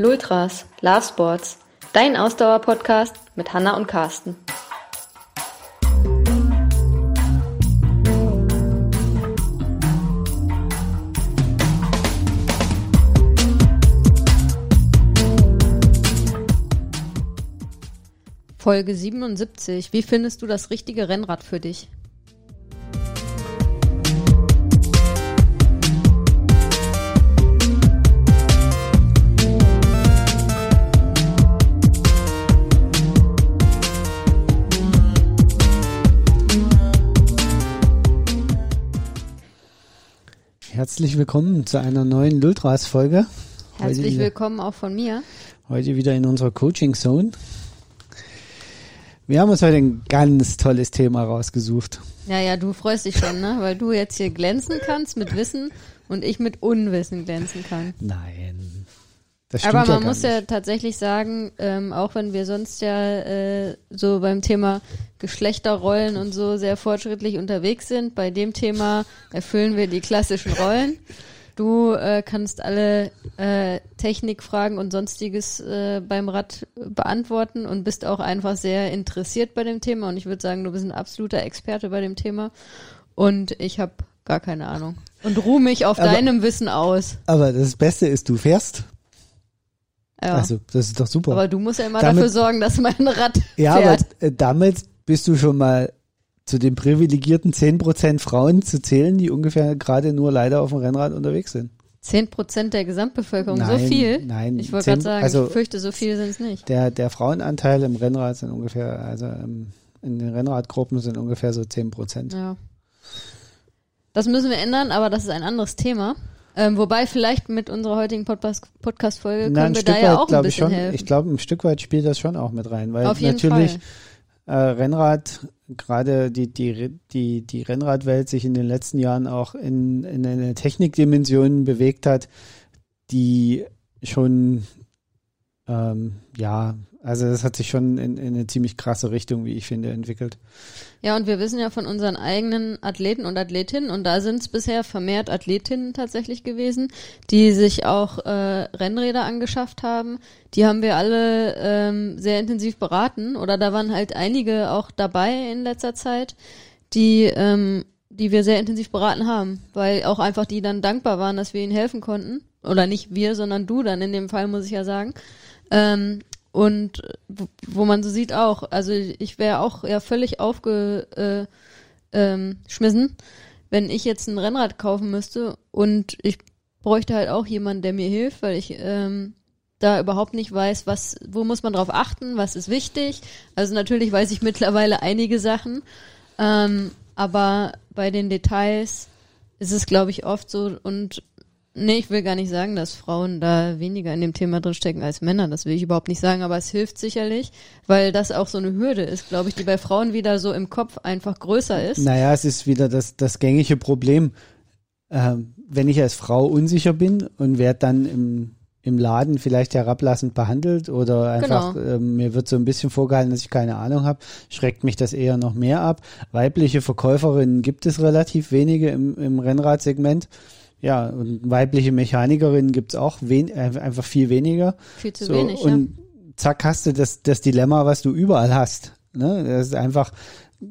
Lultras, Love Sports, dein Ausdauer-Podcast mit Hanna und Carsten. Folge 77. Wie findest du das richtige Rennrad für dich? Herzlich willkommen zu einer neuen Lultras-Folge. Herzlich willkommen auch von mir. Heute wieder in unserer Coaching Zone. Wir haben uns heute ein ganz tolles Thema rausgesucht. Ja, ja, du freust dich schon, ne? Weil du jetzt hier glänzen kannst mit Wissen und ich mit Unwissen glänzen kann. Nein. Aber man ja muss nicht. ja tatsächlich sagen, ähm, auch wenn wir sonst ja äh, so beim Thema Geschlechterrollen und so sehr fortschrittlich unterwegs sind, bei dem Thema erfüllen wir die klassischen Rollen. Du äh, kannst alle äh, Technikfragen und sonstiges äh, beim Rad beantworten und bist auch einfach sehr interessiert bei dem Thema. Und ich würde sagen, du bist ein absoluter Experte bei dem Thema. Und ich habe gar keine Ahnung. Und ruhe mich auf Aber- deinem Wissen aus. Aber das Beste ist, du fährst. Ja. Also, das ist doch super. aber du musst ja immer Damit- dafür sorgen, dass mein Rad ja, fährt. aber äh, damit bist du schon mal zu den privilegierten 10% Frauen zu zählen, die ungefähr gerade nur leider auf dem Rennrad unterwegs sind. 10 Prozent der Gesamtbevölkerung, so Nein, viel? nein, Ich wollte 10 gerade sagen, also- ich fürchte, so viel sind es nicht. Der, der Frauenanteil im Rennrad sind ungefähr, also ähm, in den Rennradgruppen sind ungefähr so 10%. Ja. Das müssen wir ändern, aber das ist ein anderes Thema. Ähm, wobei vielleicht mit unserer heutigen Podcast- Podcast-Folge Na, können ein wir da ja weit auch ein ich bisschen schon. helfen. Ich glaube, ein Stück weit spielt das schon auch mit rein, weil natürlich äh, Rennrad, gerade die, die, die, die Rennradwelt sich in den letzten Jahren auch in, in eine Technikdimension bewegt hat, die schon, ähm, ja, also das hat sich schon in, in eine ziemlich krasse Richtung, wie ich finde, entwickelt. Ja, und wir wissen ja von unseren eigenen Athleten und Athletinnen, und da sind es bisher vermehrt Athletinnen tatsächlich gewesen, die sich auch äh, Rennräder angeschafft haben. Die haben wir alle ähm, sehr intensiv beraten, oder da waren halt einige auch dabei in letzter Zeit, die, ähm, die wir sehr intensiv beraten haben, weil auch einfach die dann dankbar waren, dass wir ihnen helfen konnten. Oder nicht wir, sondern du dann in dem Fall, muss ich ja sagen. Ähm, und wo, wo man so sieht auch, also ich wäre auch ja völlig aufgeschmissen, äh, ähm, wenn ich jetzt ein Rennrad kaufen müsste und ich bräuchte halt auch jemanden, der mir hilft, weil ich ähm, da überhaupt nicht weiß, was, wo muss man drauf achten, was ist wichtig. Also natürlich weiß ich mittlerweile einige Sachen, ähm, aber bei den Details ist es, glaube ich, oft so und Nee, ich will gar nicht sagen, dass Frauen da weniger in dem Thema drinstecken als Männer. Das will ich überhaupt nicht sagen, aber es hilft sicherlich, weil das auch so eine Hürde ist, glaube ich, die bei Frauen wieder so im Kopf einfach größer ist. Naja, es ist wieder das, das gängige Problem. Ähm, wenn ich als Frau unsicher bin und werde dann im, im Laden vielleicht herablassend behandelt oder einfach Genau. ähm, mir wird so ein bisschen vorgehalten, dass ich keine Ahnung habe, schreckt mich das eher noch mehr ab. Weibliche Verkäuferinnen gibt es relativ wenige im, im Rennradsegment. Ja, und weibliche Mechanikerinnen gibt es auch wen, äh, einfach viel weniger. Viel zu So, wenig, ja. und zack hast du das, das Dilemma, was du überall hast. Ne? Das ist einfach,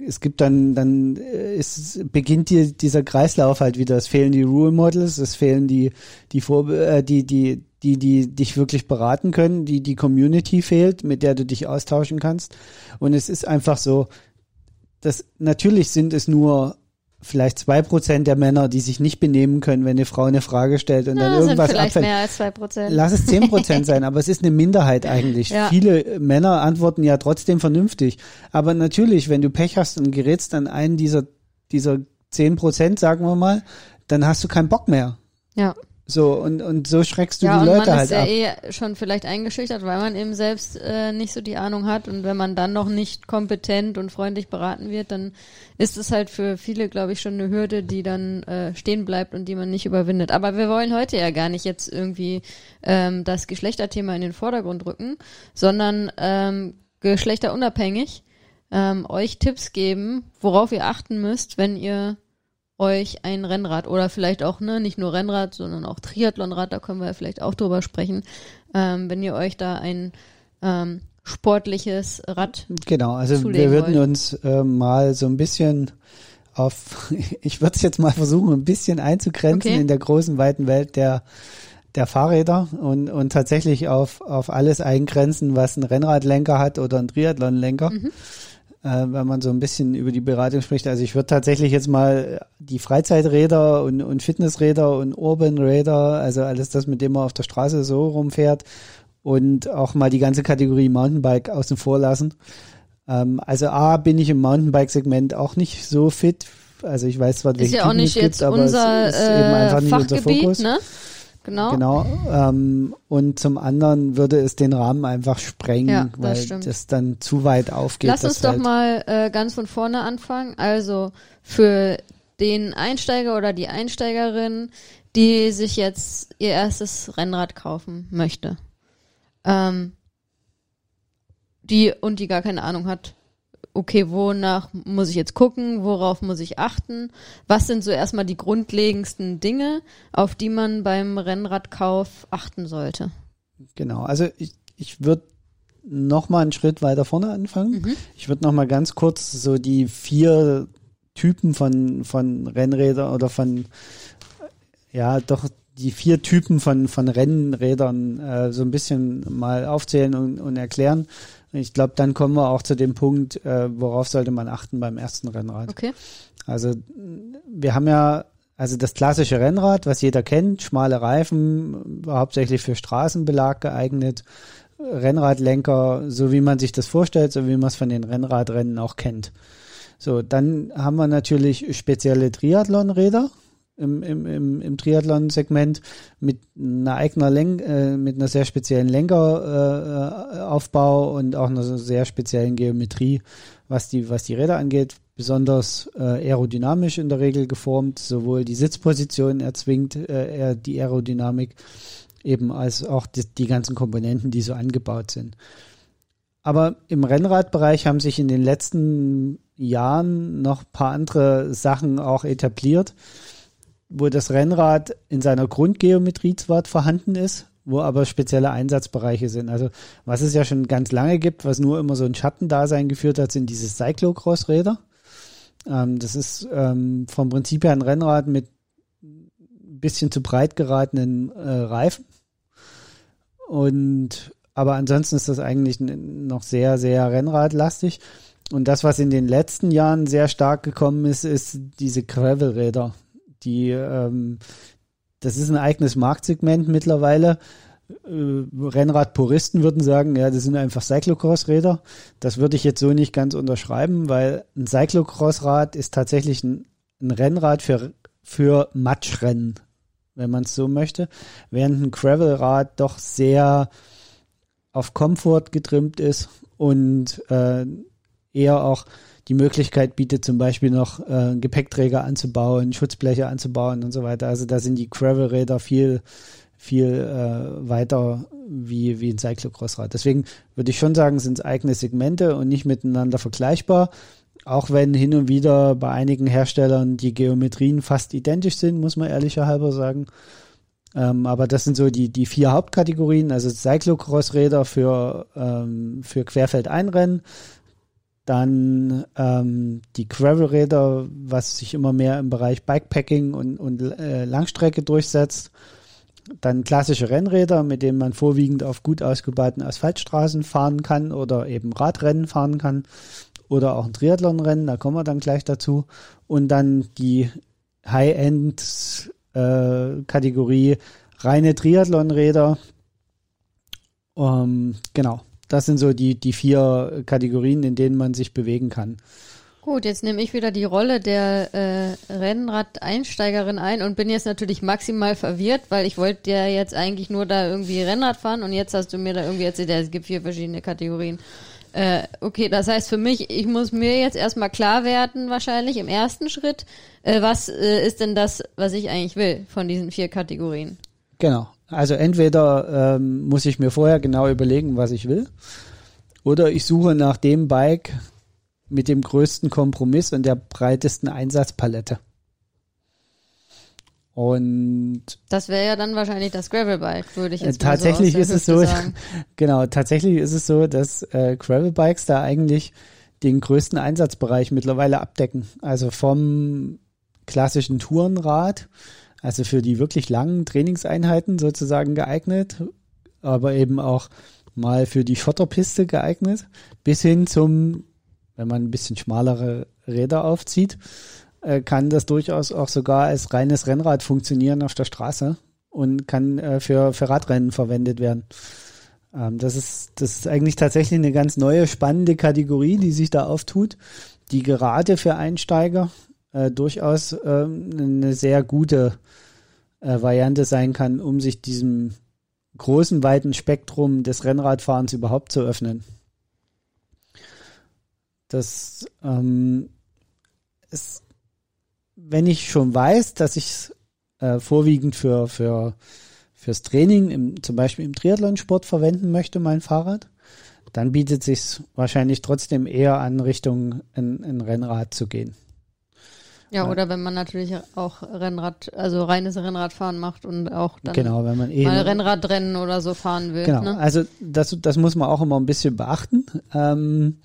es gibt dann, dann äh, ist, beginnt dir dieser Kreislauf halt wieder. Es fehlen die Rule Models, es fehlen die, die Vor, äh, die, die, die, die dich wirklich beraten können, die, die Community fehlt, mit der du dich austauschen kannst. Und es ist einfach so, dass natürlich sind es nur vielleicht zwei Prozent der Männer, die sich nicht benehmen können, wenn eine Frau eine Frage stellt und Na, dann irgendwas vielleicht abfällt. mehr als zwei Prozent. Lass es 10% sein, aber es ist eine Minderheit eigentlich. Ja. Viele Männer antworten ja trotzdem vernünftig. Aber natürlich, wenn du Pech hast und gerätst an einen dieser, dieser 10%, sagen wir mal, dann hast du keinen Bock mehr. Ja. So, und, und so schreckst du ja, die Leute man halt ist ja ab. eh schon vielleicht eingeschüchtert, weil man eben selbst äh, nicht so die Ahnung hat und wenn man dann noch nicht kompetent und freundlich beraten wird, dann ist es halt für viele, glaube ich, schon eine Hürde, die dann äh, stehen bleibt und die man nicht überwindet. Aber wir wollen heute ja gar nicht jetzt irgendwie ähm, das Geschlechterthema in den Vordergrund rücken, sondern ähm, geschlechterunabhängig ähm, euch Tipps geben, worauf ihr achten müsst, wenn ihr euch ein Rennrad oder vielleicht auch, ne, nicht nur Rennrad, sondern auch Triathlonrad, da können wir vielleicht auch drüber sprechen, ähm, wenn ihr euch da ein ähm, sportliches Rad Genau, also wir würden wollt. uns äh, mal so ein bisschen auf, ich würde es jetzt mal versuchen, ein bisschen einzugrenzen okay. in der großen, weiten Welt der der Fahrräder und, und tatsächlich auf, auf alles eingrenzen, was ein Rennradlenker hat oder ein Triathlonlenker. Mhm. Äh, wenn man so ein bisschen über die Beratung spricht. Also ich würde tatsächlich jetzt mal die Freizeiträder und, und Fitnessräder und Urbanräder, also alles das, mit dem man auf der Straße so rumfährt und auch mal die ganze Kategorie Mountainbike außen vor lassen. Ähm, also A, bin ich im Mountainbike-Segment auch nicht so fit. Also ich weiß zwar, welche ist ja auch nicht jetzt gibt, unser es einfach nicht Fachgebiet, unser Fokus. Ne? Genau. Genau. Ähm, und zum anderen würde es den Rahmen einfach sprengen, ja, das weil stimmt. das dann zu weit aufgeht. Lass uns doch Feld. mal äh, ganz von vorne anfangen. Also für den Einsteiger oder die Einsteigerin, die sich jetzt ihr erstes Rennrad kaufen möchte. Ähm, die und die gar keine Ahnung hat, okay, wonach muss ich jetzt gucken, worauf muss ich achten? Was sind so erstmal die grundlegendsten Dinge, auf die man beim Rennradkauf achten sollte? Genau, also ich, ich würde noch mal einen Schritt weiter vorne anfangen. Mhm. Ich würde noch mal ganz kurz so die vier Typen von, von Rennrädern oder von, ja, doch die vier Typen von, von Rennrädern äh, so ein bisschen mal aufzählen und, und erklären. Ich glaube, dann kommen wir auch zu dem Punkt, äh, worauf sollte man achten beim ersten Rennrad. Okay. Also wir haben ja also das klassische Rennrad, was jeder kennt, schmale Reifen, hauptsächlich für Straßenbelag geeignet, Rennradlenker, so wie man sich das vorstellt, so wie man es von den Rennradrennen auch kennt. So, dann haben wir natürlich spezielle Triathlonräder, im, im, im, im Triathlon-Segment mit einer eigenen Lenk, äh, mit einer sehr speziellen Lenkeraufbau äh, und auch einer sehr speziellen Geometrie, was die, was die Räder angeht. Besonders äh, aerodynamisch in der Regel geformt, sowohl die Sitzposition erzwingt äh, die Aerodynamik, eben als auch die, die ganzen Komponenten, die so angebaut sind. Aber im Rennradbereich haben sich in den letzten Jahren noch ein paar andere Sachen auch etabliert wo das Rennrad in seiner Grundgeometrie zwar vorhanden ist, wo aber spezielle Einsatzbereiche sind. Also was es ja schon ganz lange gibt, was nur immer so ein Schattendasein geführt hat, sind diese Cyclocross-Räder. Ähm, das ist ähm, vom Prinzip her ein Rennrad mit ein bisschen zu breit geratenen äh, Reifen. Und aber ansonsten ist das eigentlich noch sehr, sehr Rennradlastig. Und das, was in den letzten Jahren sehr stark gekommen ist, ist diese Gravel-Räder. Die, ähm, das ist ein eigenes Marktsegment mittlerweile. Äh, Rennradpuristen würden sagen, ja, das sind einfach Cyclocross-Räder. Das würde ich jetzt so nicht ganz unterschreiben, weil ein Cyclocross-Rad ist tatsächlich ein, ein Rennrad für, für Matschrennen, wenn man es so möchte, während ein Gravelrad doch sehr auf Komfort getrimmt ist und äh, eher auch die Möglichkeit bietet, zum Beispiel noch äh, Gepäckträger anzubauen, Schutzbleche anzubauen und so weiter. Also da sind die Gravel-Räder viel, viel äh, weiter wie, wie ein Cyclocross-Rad. Deswegen würde ich schon sagen, sind es eigene Segmente und nicht miteinander vergleichbar. Auch wenn hin und wieder bei einigen Herstellern die Geometrien fast identisch sind, muss man ehrlicher halber sagen. Ähm, aber das sind so die, die vier Hauptkategorien, also Cyclocross-Räder für, ähm, für Querfeldeinrennen, dann ähm, die Gravelräder, was sich immer mehr im Bereich Bikepacking und, und äh, Langstrecke durchsetzt. Dann klassische Rennräder, mit denen man vorwiegend auf gut ausgebauten Asphaltstraßen fahren kann oder eben Radrennen fahren kann oder auch ein Triathlonrennen, da kommen wir dann gleich dazu. Und dann die High-End-Kategorie äh, reine Triathlonräder. Ähm, genau. Das sind so die, die vier Kategorien, in denen man sich bewegen kann. Gut, jetzt nehme ich wieder die Rolle der äh, Rennrad-Einsteigerin ein und bin jetzt natürlich maximal verwirrt, weil ich wollte ja jetzt eigentlich nur da irgendwie Rennrad fahren und jetzt hast du mir da irgendwie erzählt, ja, es gibt vier verschiedene Kategorien. Äh, okay, das heißt für mich, ich muss mir jetzt erstmal klar werden, wahrscheinlich im ersten Schritt, äh, was äh, ist denn das, was ich eigentlich will von diesen vier Kategorien? Genau. Also entweder ähm, muss ich mir vorher genau überlegen, was ich will, oder ich suche nach dem Bike mit dem größten Kompromiss und der breitesten Einsatzpalette. Und Das wäre ja dann wahrscheinlich das Gravelbike, würde ich jetzt mal tatsächlich so ist es so, sagen. genau, tatsächlich ist es so, dass äh, Gravelbikes da eigentlich den größten Einsatzbereich mittlerweile abdecken. Also vom klassischen Tourenrad, also für die wirklich langen Trainingseinheiten sozusagen geeignet, aber eben auch mal für die Schotterpiste geeignet, bis hin zum, wenn man ein bisschen schmalere Räder aufzieht, äh, kann das durchaus auch sogar als reines Rennrad funktionieren auf der Straße und kann äh, für, für Radrennen verwendet werden. Ähm, das, ist, das ist eigentlich tatsächlich eine ganz neue, spannende Kategorie, die sich da auftut, die gerade für Einsteiger äh, durchaus ähm, eine sehr gute äh, Variante sein kann, um sich diesem großen, weiten Spektrum des Rennradfahrens überhaupt zu öffnen. Das ähm, ist, wenn ich schon weiß, dass ich es äh, vorwiegend für, für fürs Training, im, zum Beispiel im Triathlonsport verwenden möchte, mein Fahrrad, dann bietet sich wahrscheinlich trotzdem eher an, Richtung ein Rennrad zu gehen. Ja, oder wenn man natürlich auch Rennrad, also reines Rennradfahren macht und auch dann genau, wenn man eh mal Rennradrennen oder so fahren will. Genau, Ne? also das, das muss man auch immer ein bisschen beachten. Ähm,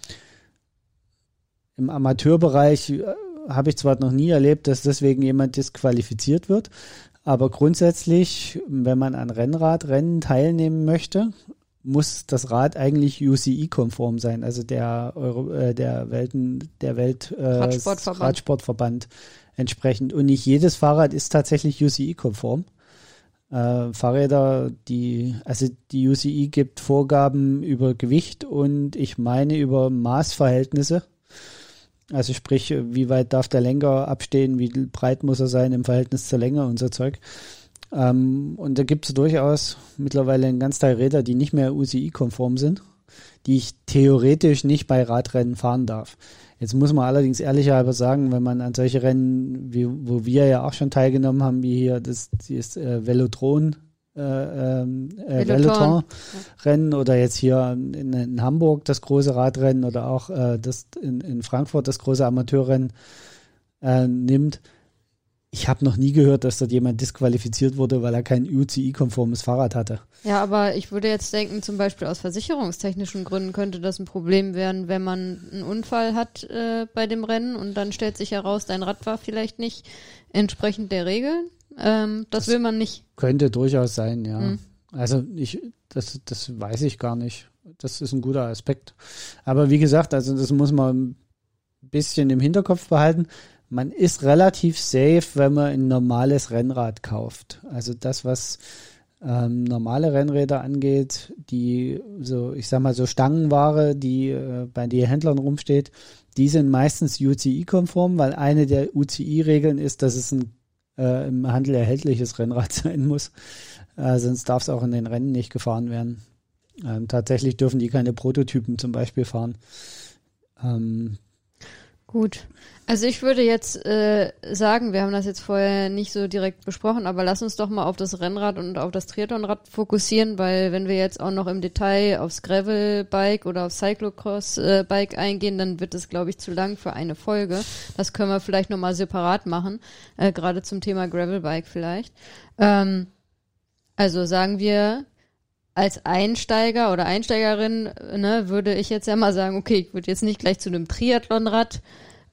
Im Amateurbereich äh, habe ich zwar noch nie erlebt, dass deswegen jemand disqualifiziert wird, aber grundsätzlich, wenn man an Rennradrennen teilnehmen möchte, muss das Rad eigentlich UCI-konform sein, also der Euro, äh, der Welten, der Welt äh, Radsportverband. Radsportverband entsprechend. Und nicht jedes Fahrrad ist tatsächlich UCI-konform. Äh, Fahrräder, die, also die UCI gibt Vorgaben über Gewicht und ich meine über Maßverhältnisse. Also sprich, wie weit darf der Lenker abstehen, wie breit muss er sein im Verhältnis zur Länge und so Zeug. Ähm, und da gibt es durchaus mittlerweile einen ganz Teil Räder, die nicht mehr UCI-konform sind, die ich theoretisch nicht bei Radrennen fahren darf. Jetzt muss man allerdings ehrlicherweise sagen, wenn man an solche Rennen, wie, wo wir ja auch schon teilgenommen haben, wie hier das, das äh, Velotron, äh, ähm, äh, Veloton. Veloton-Rennen oder jetzt hier in, in Hamburg das große Radrennen oder auch äh, das in, in Frankfurt das große Amateurrennen äh, nimmt. Ich habe noch nie gehört, dass dort jemand disqualifiziert wurde, weil er kein UCI-konformes Fahrrad hatte. Ja, aber ich würde jetzt denken, zum Beispiel aus versicherungstechnischen Gründen könnte das ein Problem werden, wenn man einen Unfall hat äh, bei dem Rennen und dann stellt sich heraus, dein Rad war vielleicht nicht entsprechend der Regeln. Ähm, das, Das- will man nicht. Könnte durchaus sein, ja. Mhm. Also ich, das, das weiß ich gar nicht. Das ist ein guter Aspekt. Aber wie gesagt, also das muss man ein bisschen im Hinterkopf behalten. Man ist relativ safe, wenn man ein normales Rennrad kauft. Also das, was ähm, normale Rennräder angeht, die so, ich sag mal so Stangenware, die äh, bei den Händlern rumsteht, die sind meistens UCI-konform, weil eine der UCI-Regeln ist, dass es ein äh, im Handel erhältliches Rennrad sein muss. Äh, sonst darf es auch in den Rennen nicht gefahren werden. Ähm, tatsächlich dürfen die keine Prototypen zum Beispiel fahren. Ähm, Gut. Also ich würde jetzt äh, sagen, wir haben das jetzt vorher nicht so direkt besprochen, aber lass uns doch mal auf das Rennrad und auf das Triathlonrad fokussieren, weil wenn wir jetzt auch noch im Detail aufs Gravelbike oder aufs Cyclocross-Bike eingehen, dann wird es, glaube ich, zu lang für eine Folge. Das können wir vielleicht nochmal separat machen, äh, gerade zum Thema Gravelbike vielleicht. Ähm, also sagen wir, als Einsteiger oder Einsteigerin, äh, ne, würde ich jetzt ja mal sagen, okay, ich würde jetzt nicht gleich zu einem Triathlonrad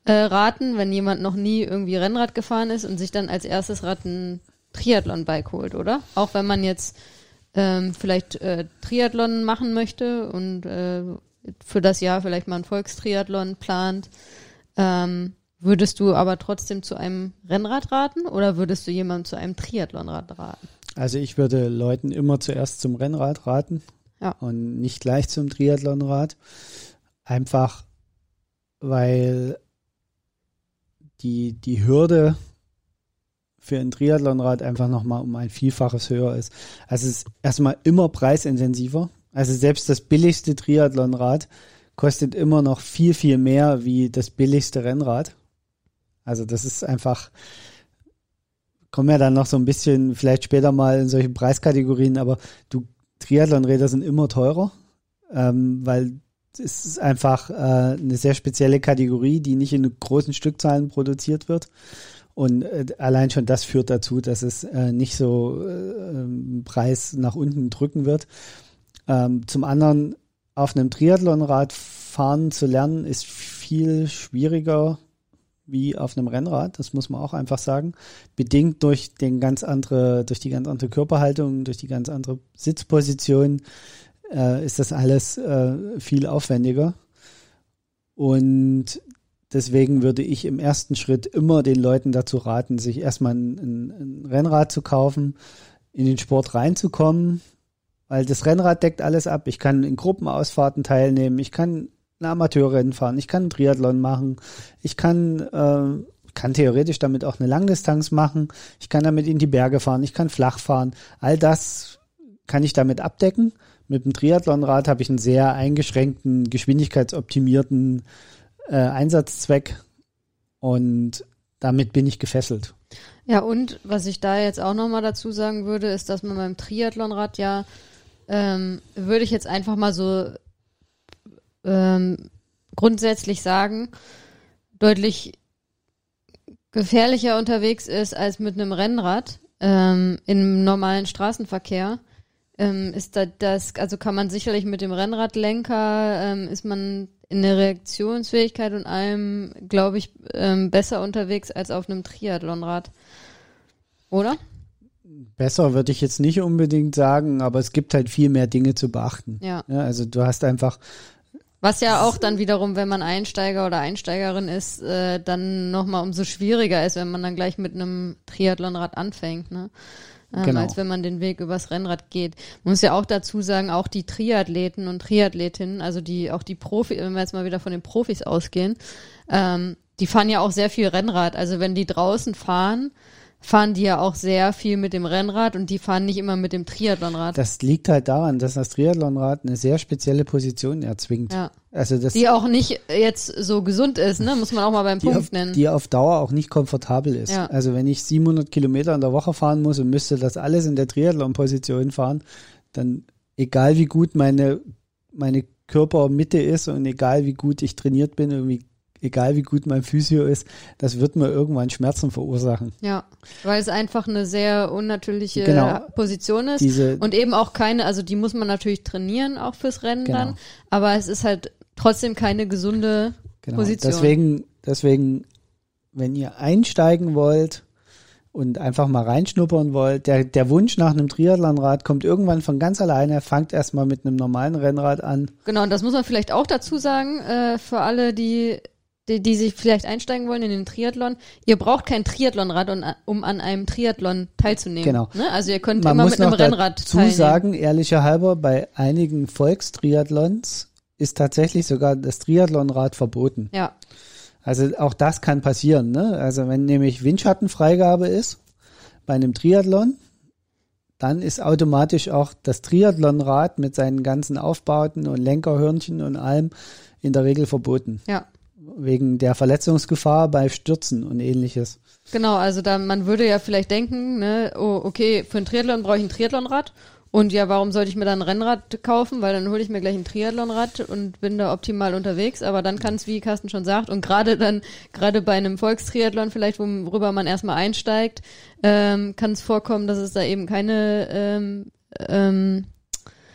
äh, raten, wenn jemand noch nie irgendwie Rennrad gefahren ist und sich dann als erstes Rad ein Triathlon-Bike holt, oder? Auch wenn man jetzt ähm, vielleicht äh, Triathlon machen möchte und äh, für das Jahr vielleicht mal ein Volkstriathlon plant, ähm, würdest du aber trotzdem zu einem Rennrad raten oder würdest du jemandem zu einem Triathlonrad raten? also ich würde Leuten immer zuerst zum Rennrad raten Ja. und nicht gleich zum Triathlonrad. Einfach weil die, die Hürde für ein Triathlonrad einfach nochmal um ein Vielfaches höher ist. Also es ist erstmal immer preisintensiver. Also selbst das billigste Triathlonrad kostet immer noch viel, viel mehr wie das billigste Rennrad. Also das ist einfach, kommen ja dann noch so ein bisschen vielleicht später mal in solche Preiskategorien, aber du, Triathlonräder sind immer teurer, ähm, weil es ist einfach äh, eine sehr spezielle Kategorie, die nicht in großen Stückzahlen produziert wird. Und äh, allein schon das führt dazu, dass es äh, nicht so äh, Preis nach unten drücken wird. Ähm, zum anderen, auf einem Triathlonrad fahren zu lernen, ist viel schwieriger wie auf einem Rennrad, das muss man auch einfach sagen. Bedingt durch den ganz andere, durch die ganz andere Körperhaltung, durch die ganz andere Sitzposition äh, ist das alles äh, viel aufwendiger. Und deswegen würde ich im ersten Schritt immer den Leuten dazu raten, sich erstmal ein, ein, Rennrad zu kaufen, in den Sport reinzukommen, weil das Rennrad deckt alles ab. Ich kann in Gruppenausfahrten teilnehmen, ich kann ein Amateurrennen fahren, ich kann einen Triathlon machen, ich kann, äh, kann theoretisch damit auch eine Langdistanz machen, ich kann damit in die Berge fahren, ich kann flach fahren. All das kann ich damit abdecken. Mit dem Triathlonrad habe ich einen sehr eingeschränkten, geschwindigkeitsoptimierten äh, Einsatzzweck und damit bin ich gefesselt. Ja, und was ich da jetzt auch nochmal dazu sagen würde, ist, dass man beim Triathlonrad ja, ähm, würde ich jetzt einfach mal so ähm, grundsätzlich sagen, deutlich gefährlicher unterwegs ist als mit einem Rennrad ähm, im normalen Straßenverkehr. Ähm, ist da das, also kann man sicherlich mit dem Rennradlenker, ähm, ist man in der Reaktionsfähigkeit und allem, glaube ich, ähm, besser unterwegs als auf einem Triathlonrad. Oder? Besser würde ich jetzt nicht unbedingt sagen, aber es gibt halt viel mehr Dinge zu beachten. Ja. ja also du hast einfach was ja auch dann wiederum, wenn man Einsteiger oder Einsteigerin ist, äh, dann nochmal umso schwieriger ist, wenn man dann gleich mit einem Triathlonrad anfängt, ne? Ähm, genau. Als wenn man den Weg übers Rennrad geht. Man muss ja auch dazu sagen, auch die Triathleten und Triathletinnen, also die, auch die Profi, wenn wir jetzt mal wieder von den Profis ausgehen, ähm, die fahren ja auch sehr viel Rennrad. Also wenn die draußen fahren, fahren die ja auch sehr viel mit dem Rennrad und die fahren nicht immer mit dem Triathlonrad. Das liegt halt daran, dass das Triathlonrad eine sehr spezielle Position erzwingt. Ja. Also das, die auch nicht jetzt so gesund ist, ne? muss man auch mal beim Punkt auf, nennen. Die auf Dauer auch nicht komfortabel ist. Ja. Also wenn ich 700 Kilometer in der Woche fahren muss und müsste das alles in der Triathlon-Position fahren, dann egal wie gut meine, meine Körpermitte ist und egal wie gut ich trainiert bin, irgendwie egal wie gut mein Physio ist, das wird mir irgendwann Schmerzen verursachen. Ja, weil es einfach eine sehr unnatürliche Genau. Position ist Diese- und eben auch keine, also die muss man natürlich trainieren, auch fürs Rennen Genau. dann, aber es ist halt trotzdem keine gesunde Genau. Position. Deswegen, deswegen, wenn ihr einsteigen wollt und einfach mal reinschnuppern wollt, der, der Wunsch nach einem Triathlonrad kommt irgendwann von ganz alleine. Fangt erstmal mit einem normalen Rennrad an. Genau, und das muss man vielleicht auch dazu sagen, äh, für alle, die, die, die sich vielleicht einsteigen wollen in den Triathlon. Ihr braucht kein Triathlonrad, um, um an einem Triathlon teilzunehmen. Genau. Ne? Also ihr könnt Man immer muss mit einem Rennrad dazu teilnehmen. sagen, ehrlicher halber, bei einigen Volkstriathlons ist tatsächlich sogar das Triathlonrad verboten. Ja, Also auch das kann passieren. Ne? Also wenn nämlich Windschattenfreigabe ist bei einem Triathlon, dann ist automatisch auch das Triathlonrad mit seinen ganzen Aufbauten und Lenkerhörnchen und allem in der Regel verboten. ja. Wegen der Verletzungsgefahr bei Stürzen und ähnliches. Genau, also da man würde ja vielleicht denken, ne, oh, okay, für ein Triathlon brauche ich ein Triathlonrad und ja, warum sollte ich mir dann ein Rennrad kaufen? Weil dann hole ich mir gleich ein Triathlonrad und bin da optimal unterwegs. Aber dann kann es, wie Carsten schon sagt, und gerade dann, gerade bei einem Volkstriathlon vielleicht, worüber man erstmal einsteigt, ähm, kann es vorkommen, dass es da eben keine, ähm, ähm,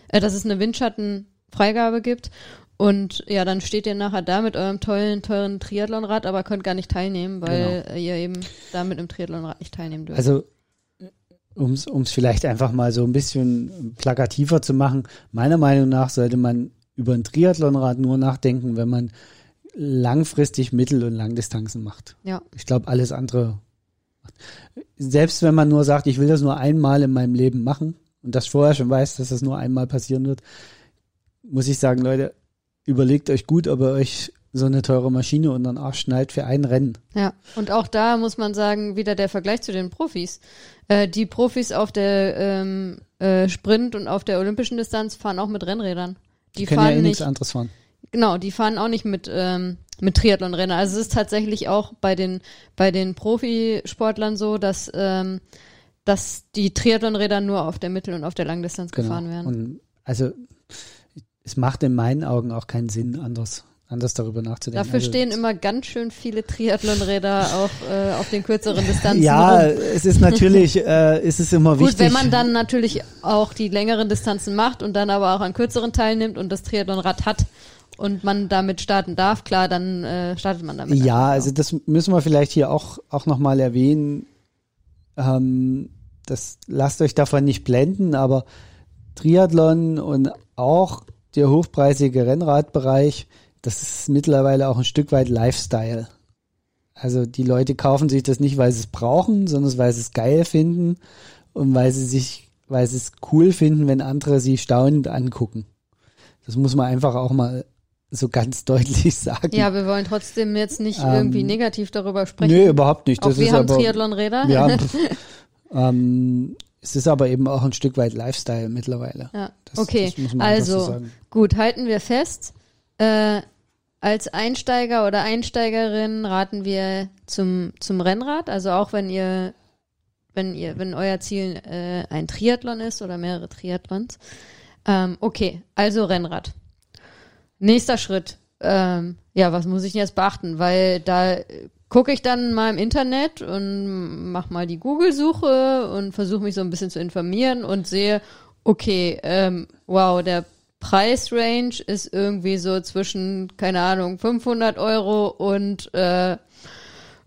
äh, dass es eine Windschattenfreigabe gibt. Und ja, dann steht ihr nachher da mit eurem tollen, teuren Triathlonrad, aber könnt gar nicht teilnehmen, weil ihr eben da mit einem Triathlonrad nicht teilnehmen dürft. Also um es vielleicht einfach mal so ein bisschen plakativer zu machen, meiner Meinung nach sollte man über ein Triathlonrad nur nachdenken, wenn man langfristig Mittel- und Langdistanzen macht. ja. Ich glaube, alles andere. Selbst wenn man nur sagt, ich will das nur einmal in meinem Leben machen und das vorher schon weiß, dass das nur einmal passieren wird, muss ich sagen, Leute, überlegt euch gut, ob ihr euch so eine teure Maschine unter den Arsch schnallt für ein Rennen. Ja, und auch da muss man sagen, wieder der Vergleich zu den Profis. Äh, die Profis auf der ähm, äh, Sprint und auf der olympischen Distanz fahren auch mit Rennrädern. Die, Die können ja fahren eh nichts nicht, anderes fahren. genau, die fahren auch nicht mit ähm, mit Triathlonrädern. Also es ist tatsächlich auch bei den bei den Profisportlern so, dass ähm, dass die Triathlonräder nur auf der Mittel- und auf der Langdistanz Genau. gefahren werden. Und also es macht in meinen Augen auch keinen Sinn, anders, anders darüber nachzudenken. Dafür Also, stehen immer ganz schön viele Triathlonräder auf, äh, auf den kürzeren Distanzen. Ja, rum. es ist natürlich, äh, ist es immer Gut, wichtig. wenn man dann natürlich auch die längeren Distanzen macht und dann aber auch an kürzeren teilnimmt und das Triathlonrad hat und man damit starten darf, klar, dann äh, startet man damit. Ja, also das müssen wir vielleicht hier auch, auch nochmal erwähnen. Ähm, das lasst euch davon nicht blenden, aber Triathlon und auch der hochpreisige Rennradbereich, das ist mittlerweile auch ein Stück weit Lifestyle. Also die Leute kaufen sich das nicht, weil sie es brauchen, sondern weil sie es geil finden und weil sie sich, weil sie es cool finden, wenn andere sie staunend angucken. Das muss man einfach auch mal so ganz deutlich sagen. Ja, wir wollen trotzdem jetzt nicht Ähm, irgendwie negativ darüber sprechen. Nö, überhaupt nicht. auch Das wir ist haben Triathlonräder. Ja, ähm, es ist aber eben auch ein Stück weit Lifestyle mittlerweile. Ja, Das- okay. das muss man einfach so also, sagen. gut, halten wir fest. Äh, als Einsteiger oder Einsteigerin raten wir zum, zum Rennrad. Also auch wenn ihr, wenn ihr, wenn euer Ziel äh, ein Triathlon ist oder mehrere Triathlons. Ähm, okay, also Rennrad. Nächster Schritt. Ähm, ja, was muss ich denn jetzt beachten? Weil da gucke ich dann mal im Internet und mach mal die Google-Suche und versuche mich so ein bisschen zu informieren und sehe, okay, ähm, wow, der Preisrange ist irgendwie so zwischen, keine Ahnung, 500 Euro und äh,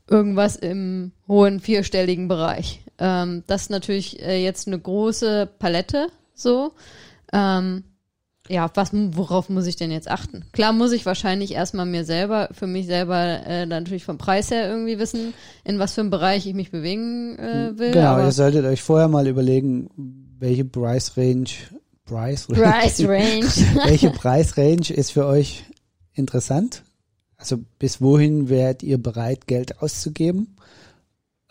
irgendwas im hohen vierstelligen Bereich. Ähm, das ist natürlich äh, jetzt eine große Palette so. Ähm, ja, was, worauf muss ich denn jetzt achten? Klar muss ich wahrscheinlich erstmal mir selber, für mich selber äh, natürlich vom Preis her irgendwie wissen, in was für einem Bereich ich mich bewegen äh, will. Genau, ihr solltet euch vorher mal überlegen, welche Price Range, Price, Price Range. welche Preisrange ist für euch interessant? Also bis wohin wärt ihr bereit, Geld auszugeben?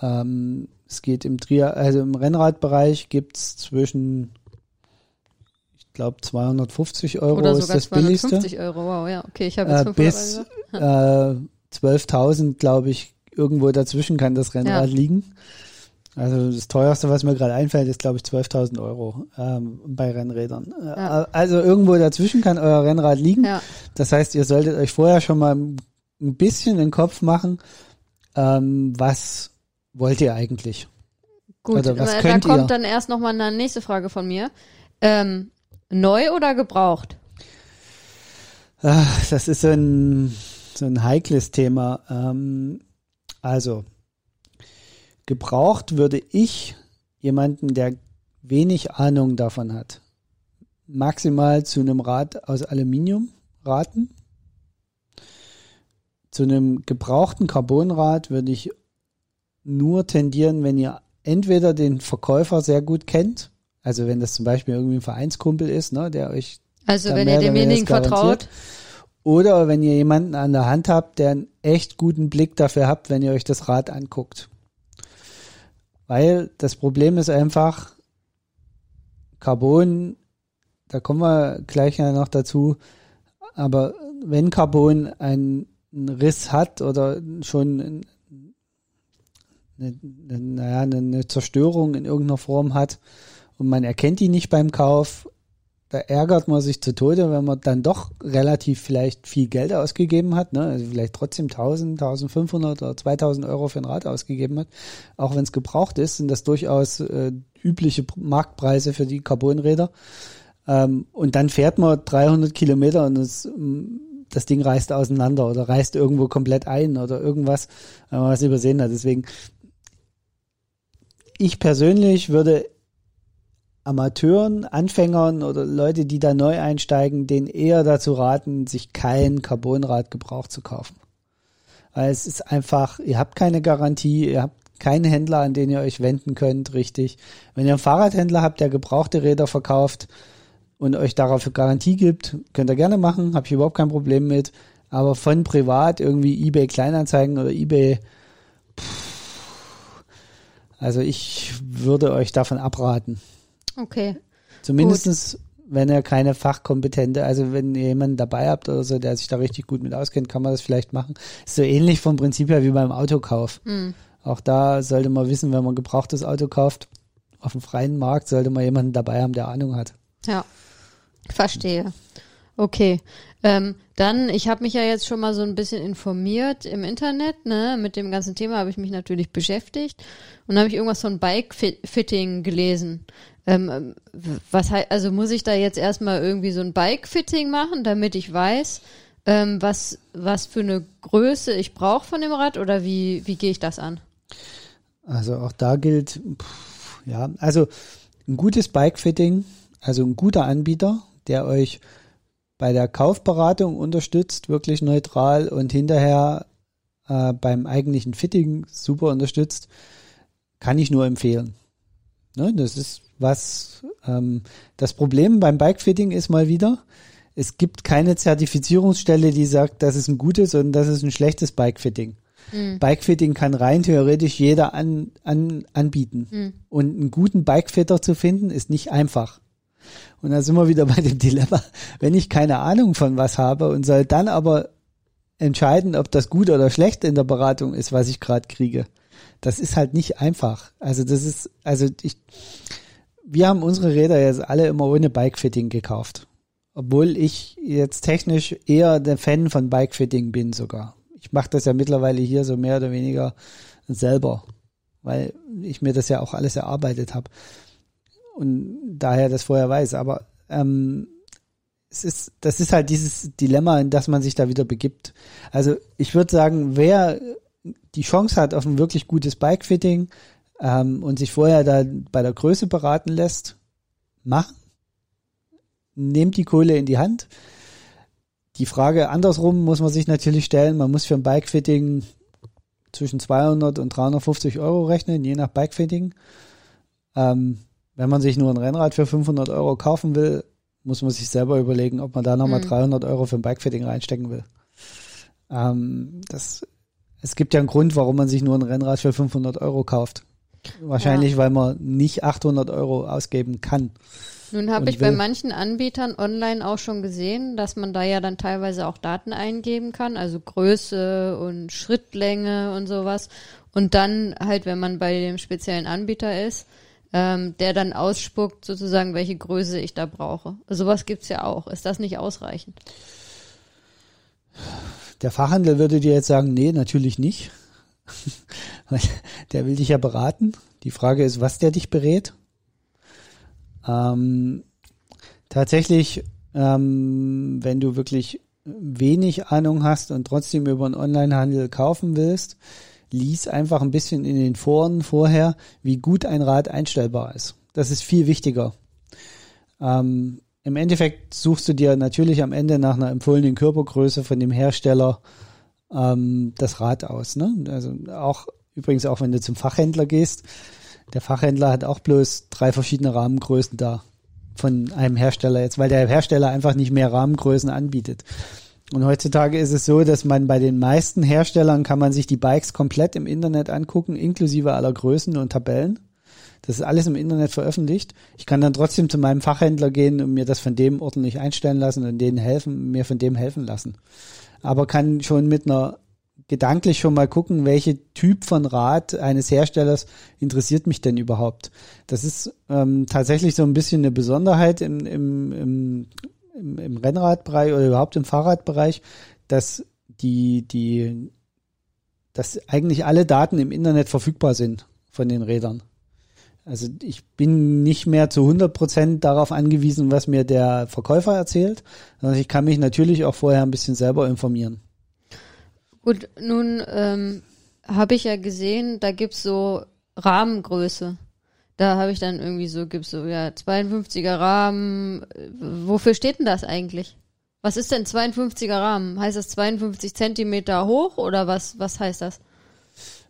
Ähm, es geht im Trier, also im Rennradbereich gibt's zwischen, glaube, 250 Euro Oder ist sogar das billigste. 250 Euro. Wow, ja, okay, ich habe jetzt Äh, 500 bis äh, 12.000, glaube ich, irgendwo dazwischen kann das Rennrad Ja. liegen. Also das teuerste, was mir gerade einfällt, ist, glaube ich, 12.000 Euro ähm, bei Rennrädern. Äh, Ja. Also irgendwo dazwischen kann euer Rennrad liegen. Ja, Das heißt, ihr solltet euch vorher schon mal ein bisschen den Kopf machen, ähm, was wollt ihr eigentlich? gut. Oder was da könnt kommt ihr? dann erst noch mal eine nächste Frage von mir. Ähm, neu oder gebraucht? Ah, Das ist so ein, so ein heikles Thema. Ähm, also, gebraucht würde ich jemanden, der wenig Ahnung davon hat, maximal zu einem Rad aus Aluminium raten. Zu einem gebrauchten Carbonrad würde ich nur tendieren, wenn ihr entweder den Verkäufer sehr gut kennt, also wenn das zum Beispiel irgendwie ein Vereinskumpel ist, ne, der euch Also wenn ihr demjenigen vertraut. oder wenn ihr jemanden an der Hand habt, der einen echt guten Blick dafür habt, wenn ihr euch das Rad anguckt. Weil das Problem ist einfach, Carbon, da kommen wir gleich ja noch dazu, aber wenn Carbon einen, Riss hat oder schon ein- eine, eine, naja, eine Zerstörung in irgendeiner Form hat und man erkennt die nicht beim Kauf, da ärgert man sich zu Tode, wenn man dann doch relativ vielleicht viel Geld ausgegeben hat, ne? also vielleicht trotzdem 1000, 1500 oder 2000 Euro für ein Rad ausgegeben hat, auch wenn es gebraucht ist, sind das durchaus äh, übliche Marktpreise für die Carbonräder. Ähm, und dann fährt man 300 Kilometer und mm, das Ding reißt auseinander oder reißt irgendwo komplett ein oder irgendwas, wenn man was übersehen hat. Deswegen, ich persönlich würde Amateuren, Anfängern oder Leute, die da neu einsteigen, denen eher dazu raten, sich kein Carbonrad gebraucht zu kaufen. Weil es ist einfach, ihr habt keine Garantie, ihr habt keinen Händler, an den ihr euch wenden könnt, richtig. Wenn ihr einen Fahrradhändler habt, der gebrauchte Räder verkauft und euch darauf Garantie gibt, könnt ihr gerne machen, habe ich überhaupt kein Problem mit. Aber von privat irgendwie eBay Kleinanzeigen oder eBay, pff, also ich würde euch davon abraten. Okay. Zumindestens, wenn ihr keine fachkompetente, also wenn ihr jemanden dabei habt oder so, der sich da richtig gut mit auskennt, kann man das vielleicht machen. Ist so ähnlich vom Prinzip her wie beim Autokauf. Hm. Auch da sollte man wissen, wenn man gebrauchtes Auto kauft, auf dem freien Markt sollte man jemanden dabei haben, der Ahnung hat. Ja. Verstehe. Okay. Ähm, dann, ich habe mich ja jetzt schon mal so ein bisschen informiert im Internet, ne? Mit dem ganzen Thema habe ich mich natürlich beschäftigt und habe ich irgendwas von Bike-Fitting gelesen. Ähm, was heißt, also muss ich da jetzt erstmal irgendwie so ein Bike-Fitting machen, damit ich weiß, ähm, was, was für eine Größe ich brauche von dem Rad oder wie, wie gehe ich das an? Also auch da gilt, pff, ja, also ein gutes Bike-Fitting, also ein guter Anbieter, der euch bei der Kaufberatung unterstützt, wirklich neutral und hinterher äh, beim eigentlichen Fitting super unterstützt, kann ich nur empfehlen. Ne, das ist was, ähm, das Problem beim Bikefitting ist mal wieder, es gibt keine Zertifizierungsstelle, die sagt, das ist ein gutes und das ist ein schlechtes Bikefitting. Mhm. Bikefitting kann rein theoretisch jeder an, an, anbieten. Mhm. Und einen guten Bikefitter zu finden, ist nicht einfach. Und da sind wir wieder bei dem Dilemma, wenn ich keine Ahnung von was habe und soll dann aber entscheiden, ob das gut oder schlecht in der Beratung ist, was ich gerade kriege. Das ist halt nicht einfach. Also das ist, also ich, wir haben unsere Räder jetzt alle immer ohne Bikefitting gekauft. Obwohl ich jetzt technisch eher der Fan von Bikefitting bin sogar. Ich mache das ja mittlerweile hier so mehr oder weniger selber, weil ich mir das ja auch alles erarbeitet habe und daher das vorher weiß. Aber ähm, es ist, das ist halt dieses Dilemma, in das man sich da wieder begibt. Also ich würde sagen, wer die Chance hat auf ein wirklich gutes Bikefitting ähm, und sich vorher da bei der Größe beraten lässt, machen. Nehmt die Kohle in die Hand. Die Frage andersrum muss man sich natürlich stellen. Man muss für ein Bikefitting zwischen 200 und 350 Euro rechnen, je nach Bikefitting. Ähm, wenn man sich nur ein Rennrad für 500 Euro kaufen will, muss man sich selber überlegen, ob man da nochmal mhm. 300 Euro für ein Bikefitting reinstecken will. Ähm, das, es gibt ja einen Grund, warum man sich nur ein Rennrad für 500 Euro kauft. Wahrscheinlich, ja. weil man nicht 800 Euro ausgeben kann. Nun habe ich will. bei manchen Anbietern online auch schon gesehen, dass man da ja dann teilweise auch Daten eingeben kann, also Größe und Schrittlänge und sowas. Und dann halt, wenn man bei dem speziellen Anbieter ist, ähm, der dann ausspuckt, sozusagen, welche Größe ich da brauche. Sowas gibt's ja auch. Ist das nicht ausreichend? Der Fachhandel würde dir jetzt sagen, nee, natürlich nicht. der will dich ja beraten. Die Frage ist, was der dich berät. Ähm, tatsächlich, ähm, wenn du wirklich wenig Ahnung hast und trotzdem über einen Onlinehandel kaufen willst, lies einfach ein bisschen in den Foren vorher, wie gut ein Rad einstellbar ist. Das ist viel wichtiger. Ähm, Im Endeffekt suchst du dir natürlich am Ende nach einer empfohlenen Körpergröße von dem Hersteller ähm, das Rad aus. Ne? Also auch übrigens auch wenn du zum Fachhändler gehst, der Fachhändler hat auch bloß drei verschiedene Rahmengrößen da von einem Hersteller jetzt, weil der Hersteller einfach nicht mehr Rahmengrößen anbietet. Und heutzutage ist es so, dass man bei den meisten Herstellern kann man sich die Bikes komplett im Internet angucken, inklusive aller Größen und Tabellen. Das ist alles im Internet veröffentlicht. Ich kann dann trotzdem zu meinem Fachhändler gehen und mir das von dem ordentlich einstellen lassen und denen helfen, mir von dem helfen lassen. Aber kann schon mit einer gedanklich schon mal gucken, welche Typ von Rad eines Herstellers interessiert mich denn überhaupt. Das ist ähm, tatsächlich so ein bisschen eine Besonderheit im, im, im im, Rennradbereich oder überhaupt im Fahrradbereich, dass die, die, dass eigentlich alle Daten im Internet verfügbar sind von den Rädern. Also ich bin nicht mehr zu 100 Prozent darauf angewiesen, was mir der Verkäufer erzählt, sondern ich kann mich natürlich auch vorher ein bisschen selber informieren. Gut, nun ähm, habe ich ja gesehen, da gibt's so Rahmengröße. Da habe ich dann irgendwie so, gibt's so, ja, 52er Rahmen. Wofür steht denn das eigentlich? Was ist denn 52er Rahmen? Heißt das 52 Zentimeter hoch oder was, was heißt das?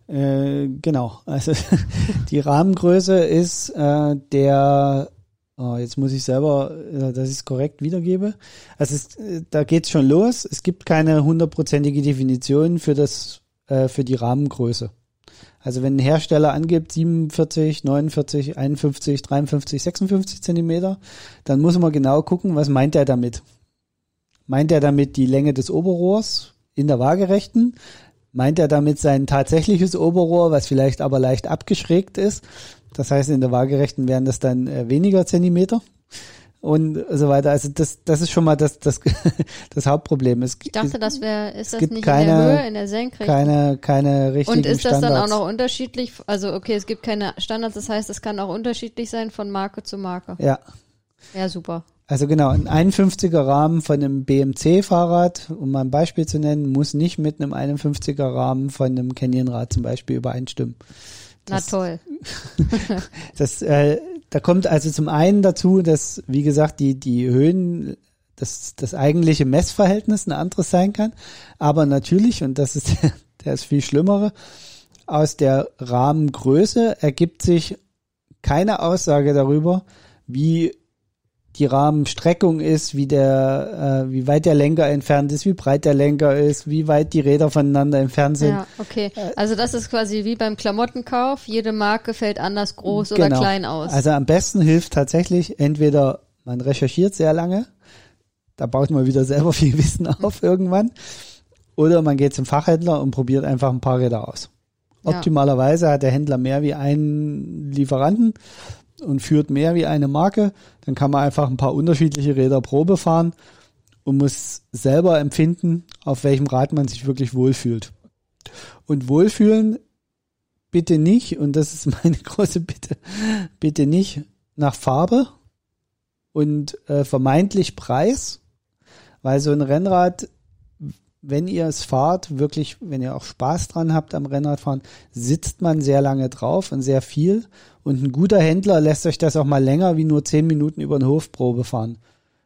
Äh, genau. Also die Rahmengröße ist äh, der, oh, jetzt muss ich selber, äh, dass ich es korrekt wiedergebe. Also es, äh, da geht's schon los. Es gibt keine hundertprozentige Definition für das, äh, für die Rahmengröße. Also wenn ein Hersteller angibt 47, 49, 51, 53, 56 Zentimeter, dann muss man genau gucken, was meint er damit. Meint er damit die Länge des Oberrohrs in der Waagerechten? Meint er damit sein tatsächliches Oberrohr, was vielleicht aber leicht abgeschrägt ist? Das heißt, in der Waagerechten wären das dann äh, weniger Zentimeter. und so weiter. Also das, das ist schon mal das, das, das Hauptproblem. Es, Ich dachte, das wäre, ist das nicht keine- in der Höhe, in der Senkrechten? keine, keine richtigen Und ist das dann auch Standards. noch unterschiedlich? Also okay, es gibt keine Standards, das heißt, es kann auch unterschiedlich sein von Marke zu Marke. Ja, Ja, super. Also genau, ein 51er Rahmen von einem BMC-Fahrrad, um mal ein Beispiel zu nennen, muss nicht mit einem 51er Rahmen von einem Canyon-Rad zum Beispiel übereinstimmen. Na Das- toll. Das, äh, da kommt also zum einen dazu, dass, wie gesagt, die, die Höhen, das, das eigentliche Messverhältnis ein anderes sein kann. Aber natürlich, und das ist der, der ist viel schlimmere, aus der Rahmengröße ergibt sich keine Aussage darüber, wie die Rahmenstreckung ist, wie der, äh, wie weit der Lenker entfernt ist, wie breit der Lenker ist, wie weit die Räder voneinander entfernt sind. Ja, okay. Also das ist quasi wie beim Klamottenkauf. Jede Marke fällt anders groß oder Genau. klein aus. Also am besten hilft tatsächlich entweder man recherchiert sehr lange, da baut man wieder selber viel Wissen auf irgendwann, oder man geht zum Fachhändler und probiert einfach ein paar Räder aus. Optimalerweise hat der Händler mehr wie einen Lieferanten und führt mehr wie eine Marke, dann kann man einfach ein paar unterschiedliche Räder Probe fahren und muss selber empfinden, auf welchem Rad man sich wirklich wohlfühlt. Und wohlfühlen bitte nicht, und das ist meine große Bitte, bitte nicht nach Farbe und äh, vermeintlich Preis, weil so ein Rennrad, wenn ihr es fahrt, wirklich, wenn ihr auch Spaß dran habt am Rennradfahren, sitzt man sehr lange drauf und sehr viel. Und ein guter Händler lässt euch das auch mal länger wie nur zehn Minuten über den Hofprobe fahren.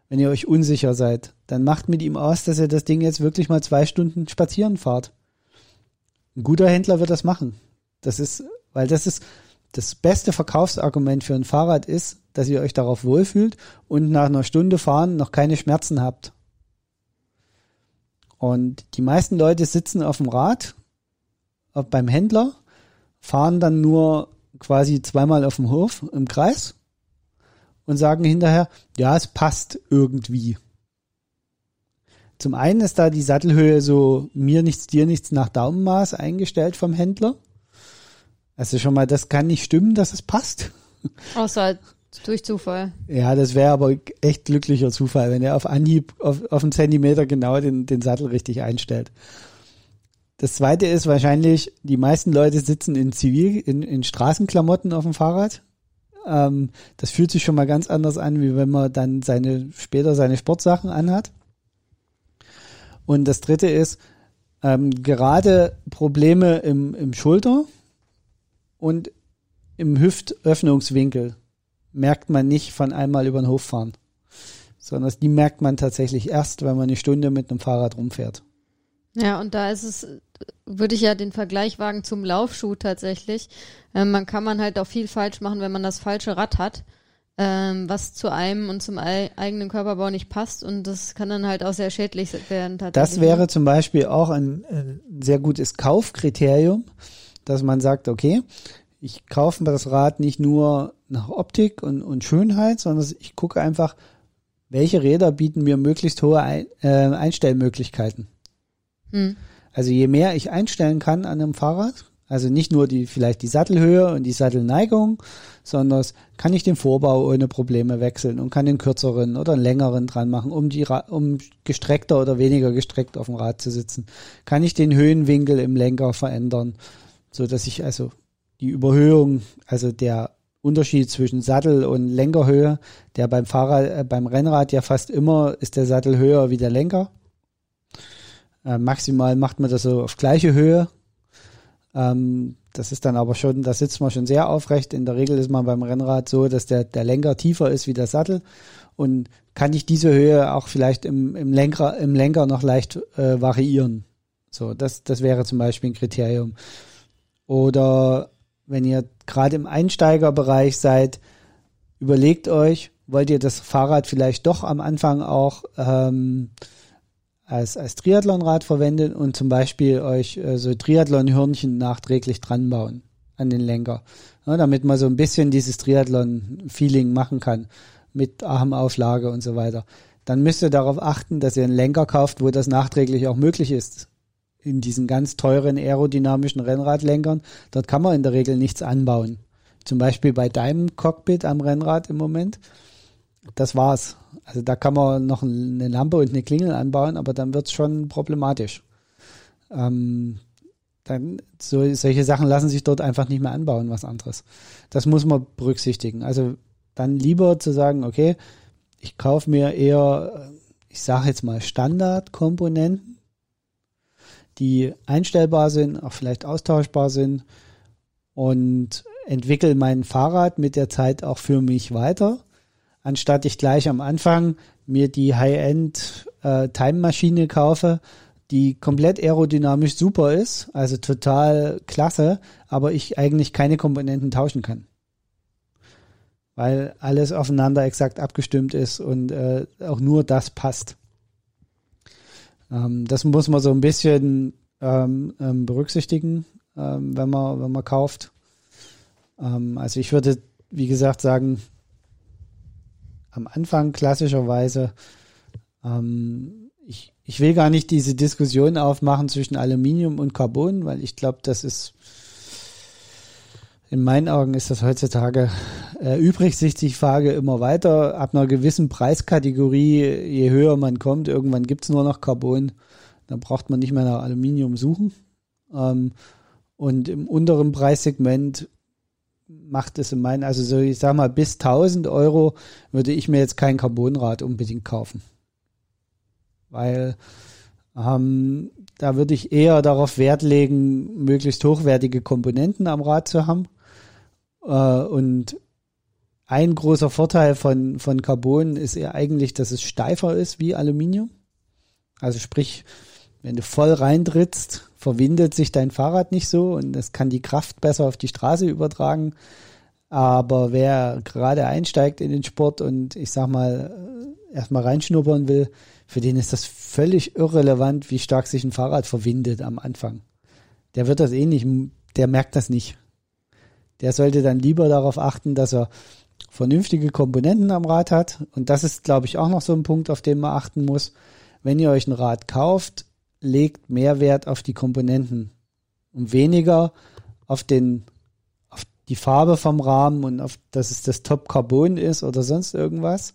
Wenn ihr euch unsicher seid, dann macht mit ihm aus, dass ihr das Ding jetzt wirklich mal zwei Stunden spazieren fahrt. Ein guter Händler wird das machen. Das ist, weil das ist das beste Verkaufsargument für ein Fahrrad ist, dass ihr euch darauf wohlfühlt und nach einer Stunde fahren noch keine Schmerzen habt. Und die meisten Leute sitzen auf dem Rad beim Händler, fahren dann nur quasi zweimal auf dem Hof im Kreis und sagen hinterher, ja, es passt irgendwie. Zum einen ist da die Sattelhöhe so mir nichts, dir nichts nach Daumenmaß eingestellt vom Händler. Also schon mal, das kann nicht stimmen, dass es passt. Außer durch Zufall. Ja, das wäre aber echt glücklicher Zufall, wenn er auf Anhieb auf, auf einen Zentimeter genau den, den Sattel richtig einstellt. Das zweite ist wahrscheinlich, die meisten Leute sitzen in Zivil, in, in Straßenklamotten auf dem Fahrrad. Ähm, das fühlt sich schon mal ganz anders an, wie wenn man dann seine, später seine Sportsachen anhat. Und das dritte ist, ähm, gerade Probleme im, im Schulter und im Hüftöffnungswinkel merkt man nicht von einmal über den Hof fahren, sondern die merkt man tatsächlich erst, wenn man eine Stunde mit einem Fahrrad rumfährt. Ja, und da ist es, würde ich ja den Vergleich wagen zum Laufschuh tatsächlich. Ähm, man kann man halt auch viel falsch machen, wenn man das falsche Rad hat, ähm, was zu einem und zum ei eigenen Körperbau nicht passt und das kann dann halt auch sehr schädlich werden tatsächlich. Das wäre zum Beispiel auch ein, ein sehr gutes Kaufkriterium, dass man sagt, okay, ich kaufe mir das Rad nicht nur nach Optik und, und Schönheit, sondern ich gucke einfach, welche Räder bieten mir möglichst hohe Ein, äh, Einstellmöglichkeiten. Hm. Also je mehr ich einstellen kann an einem Fahrrad, also nicht nur die vielleicht die Sattelhöhe und die Sattelneigung, sondern kann ich den Vorbau ohne Probleme wechseln und kann den kürzeren oder einen längeren dran machen, um die Ra um gestreckter oder weniger gestreckt auf dem Rad zu sitzen. Kann ich den Höhenwinkel im Lenker verändern, so dass ich also die Überhöhung, also der Unterschied zwischen Sattel und Lenkerhöhe, der beim Fahrrad, äh, beim Rennrad ja fast immer ist der Sattel höher wie der Lenker. Äh, maximal macht man das so auf gleiche Höhe. Ähm, das ist dann aber schon, da sitzt man schon sehr aufrecht. In der Regel ist man beim Rennrad so, dass der, der Lenker tiefer ist wie der Sattel. Und kann ich diese Höhe auch vielleicht im, im, Lenker, im Lenker noch leicht äh, variieren. So, das, das wäre zum Beispiel ein Kriterium. Oder wenn ihr gerade im Einsteigerbereich seid, überlegt euch, wollt ihr das Fahrrad vielleicht doch am Anfang auch ähm, als, als Triathlonrad verwenden und zum Beispiel euch äh, so Triathlon-Hörnchen nachträglich dran bauen an den Lenker, ja, damit man so ein bisschen dieses Triathlon-Feeling machen kann mit Armauflage und so weiter. Dann müsst ihr darauf achten, dass ihr einen Lenker kauft, wo das nachträglich auch möglich ist. In diesen ganz teuren aerodynamischen Rennradlenkern, dort kann man in der Regel nichts anbauen. Zum Beispiel bei deinem Cockpit am Rennrad im Moment das war's. Also da kann man noch eine Lampe und eine Klingel anbauen, aber dann wird's schon problematisch. Ähm, dann so, solche Sachen lassen sich dort einfach nicht mehr anbauen, was anderes. Das muss man berücksichtigen. Also dann lieber zu sagen, okay, ich kaufe mir eher, ich sage jetzt mal Standardkomponenten, die einstellbar sind, auch vielleicht austauschbar sind und entwickle mein Fahrrad mit der Zeit auch für mich weiter, anstatt ich gleich am Anfang mir die High-End äh, Time-Maschine kaufe, die komplett aerodynamisch super ist, also total klasse, aber ich eigentlich keine Komponenten tauschen kann. Weil alles aufeinander exakt abgestimmt ist und äh, auch nur das passt. Ähm, das muss man so ein bisschen ähm, ähm, berücksichtigen, ähm, wenn man wenn man kauft. Ähm, also ich würde, wie gesagt, sagen, am Anfang klassischerweise, ähm, ich, ich will gar nicht diese Diskussion aufmachen zwischen Aluminium und Carbon, weil ich glaube, das ist in meinen Augen ist das heutzutage erübrigt sich die Frage immer weiter. Ab einer gewissen Preiskategorie, je höher man kommt, irgendwann gibt's nur noch Carbon, dann braucht man nicht mehr nach Aluminium suchen. Ähm, und im unteren Preissegment macht es in meinen, also so ich sag mal bis 1000 Euro würde ich mir jetzt kein Carbonrad unbedingt kaufen. Weil ähm, da würde ich eher darauf Wert legen, möglichst hochwertige Komponenten am Rad zu haben äh, und ein großer Vorteil von, von Carbon ist ja eigentlich, dass es steifer ist wie Aluminium. Also sprich, wenn du voll reintrittst, verwindet sich dein Fahrrad nicht so und es kann die Kraft besser auf die Straße übertragen. Aber wer gerade einsteigt in den Sport und ich sag mal erstmal reinschnuppern will, für den ist das völlig irrelevant, wie stark sich ein Fahrrad verwindet am Anfang. Der wird das eh nicht, der merkt das nicht der sollte dann lieber darauf achten, dass er vernünftige Komponenten am Rad hat. Und das ist, glaube ich, auch noch so ein Punkt, auf den man achten muss. Wenn ihr euch ein Rad kauft, legt mehr Wert auf die Komponenten und weniger auf den, auf die Farbe vom Rahmen und auf, dass es das Top Carbon ist oder sonst irgendwas.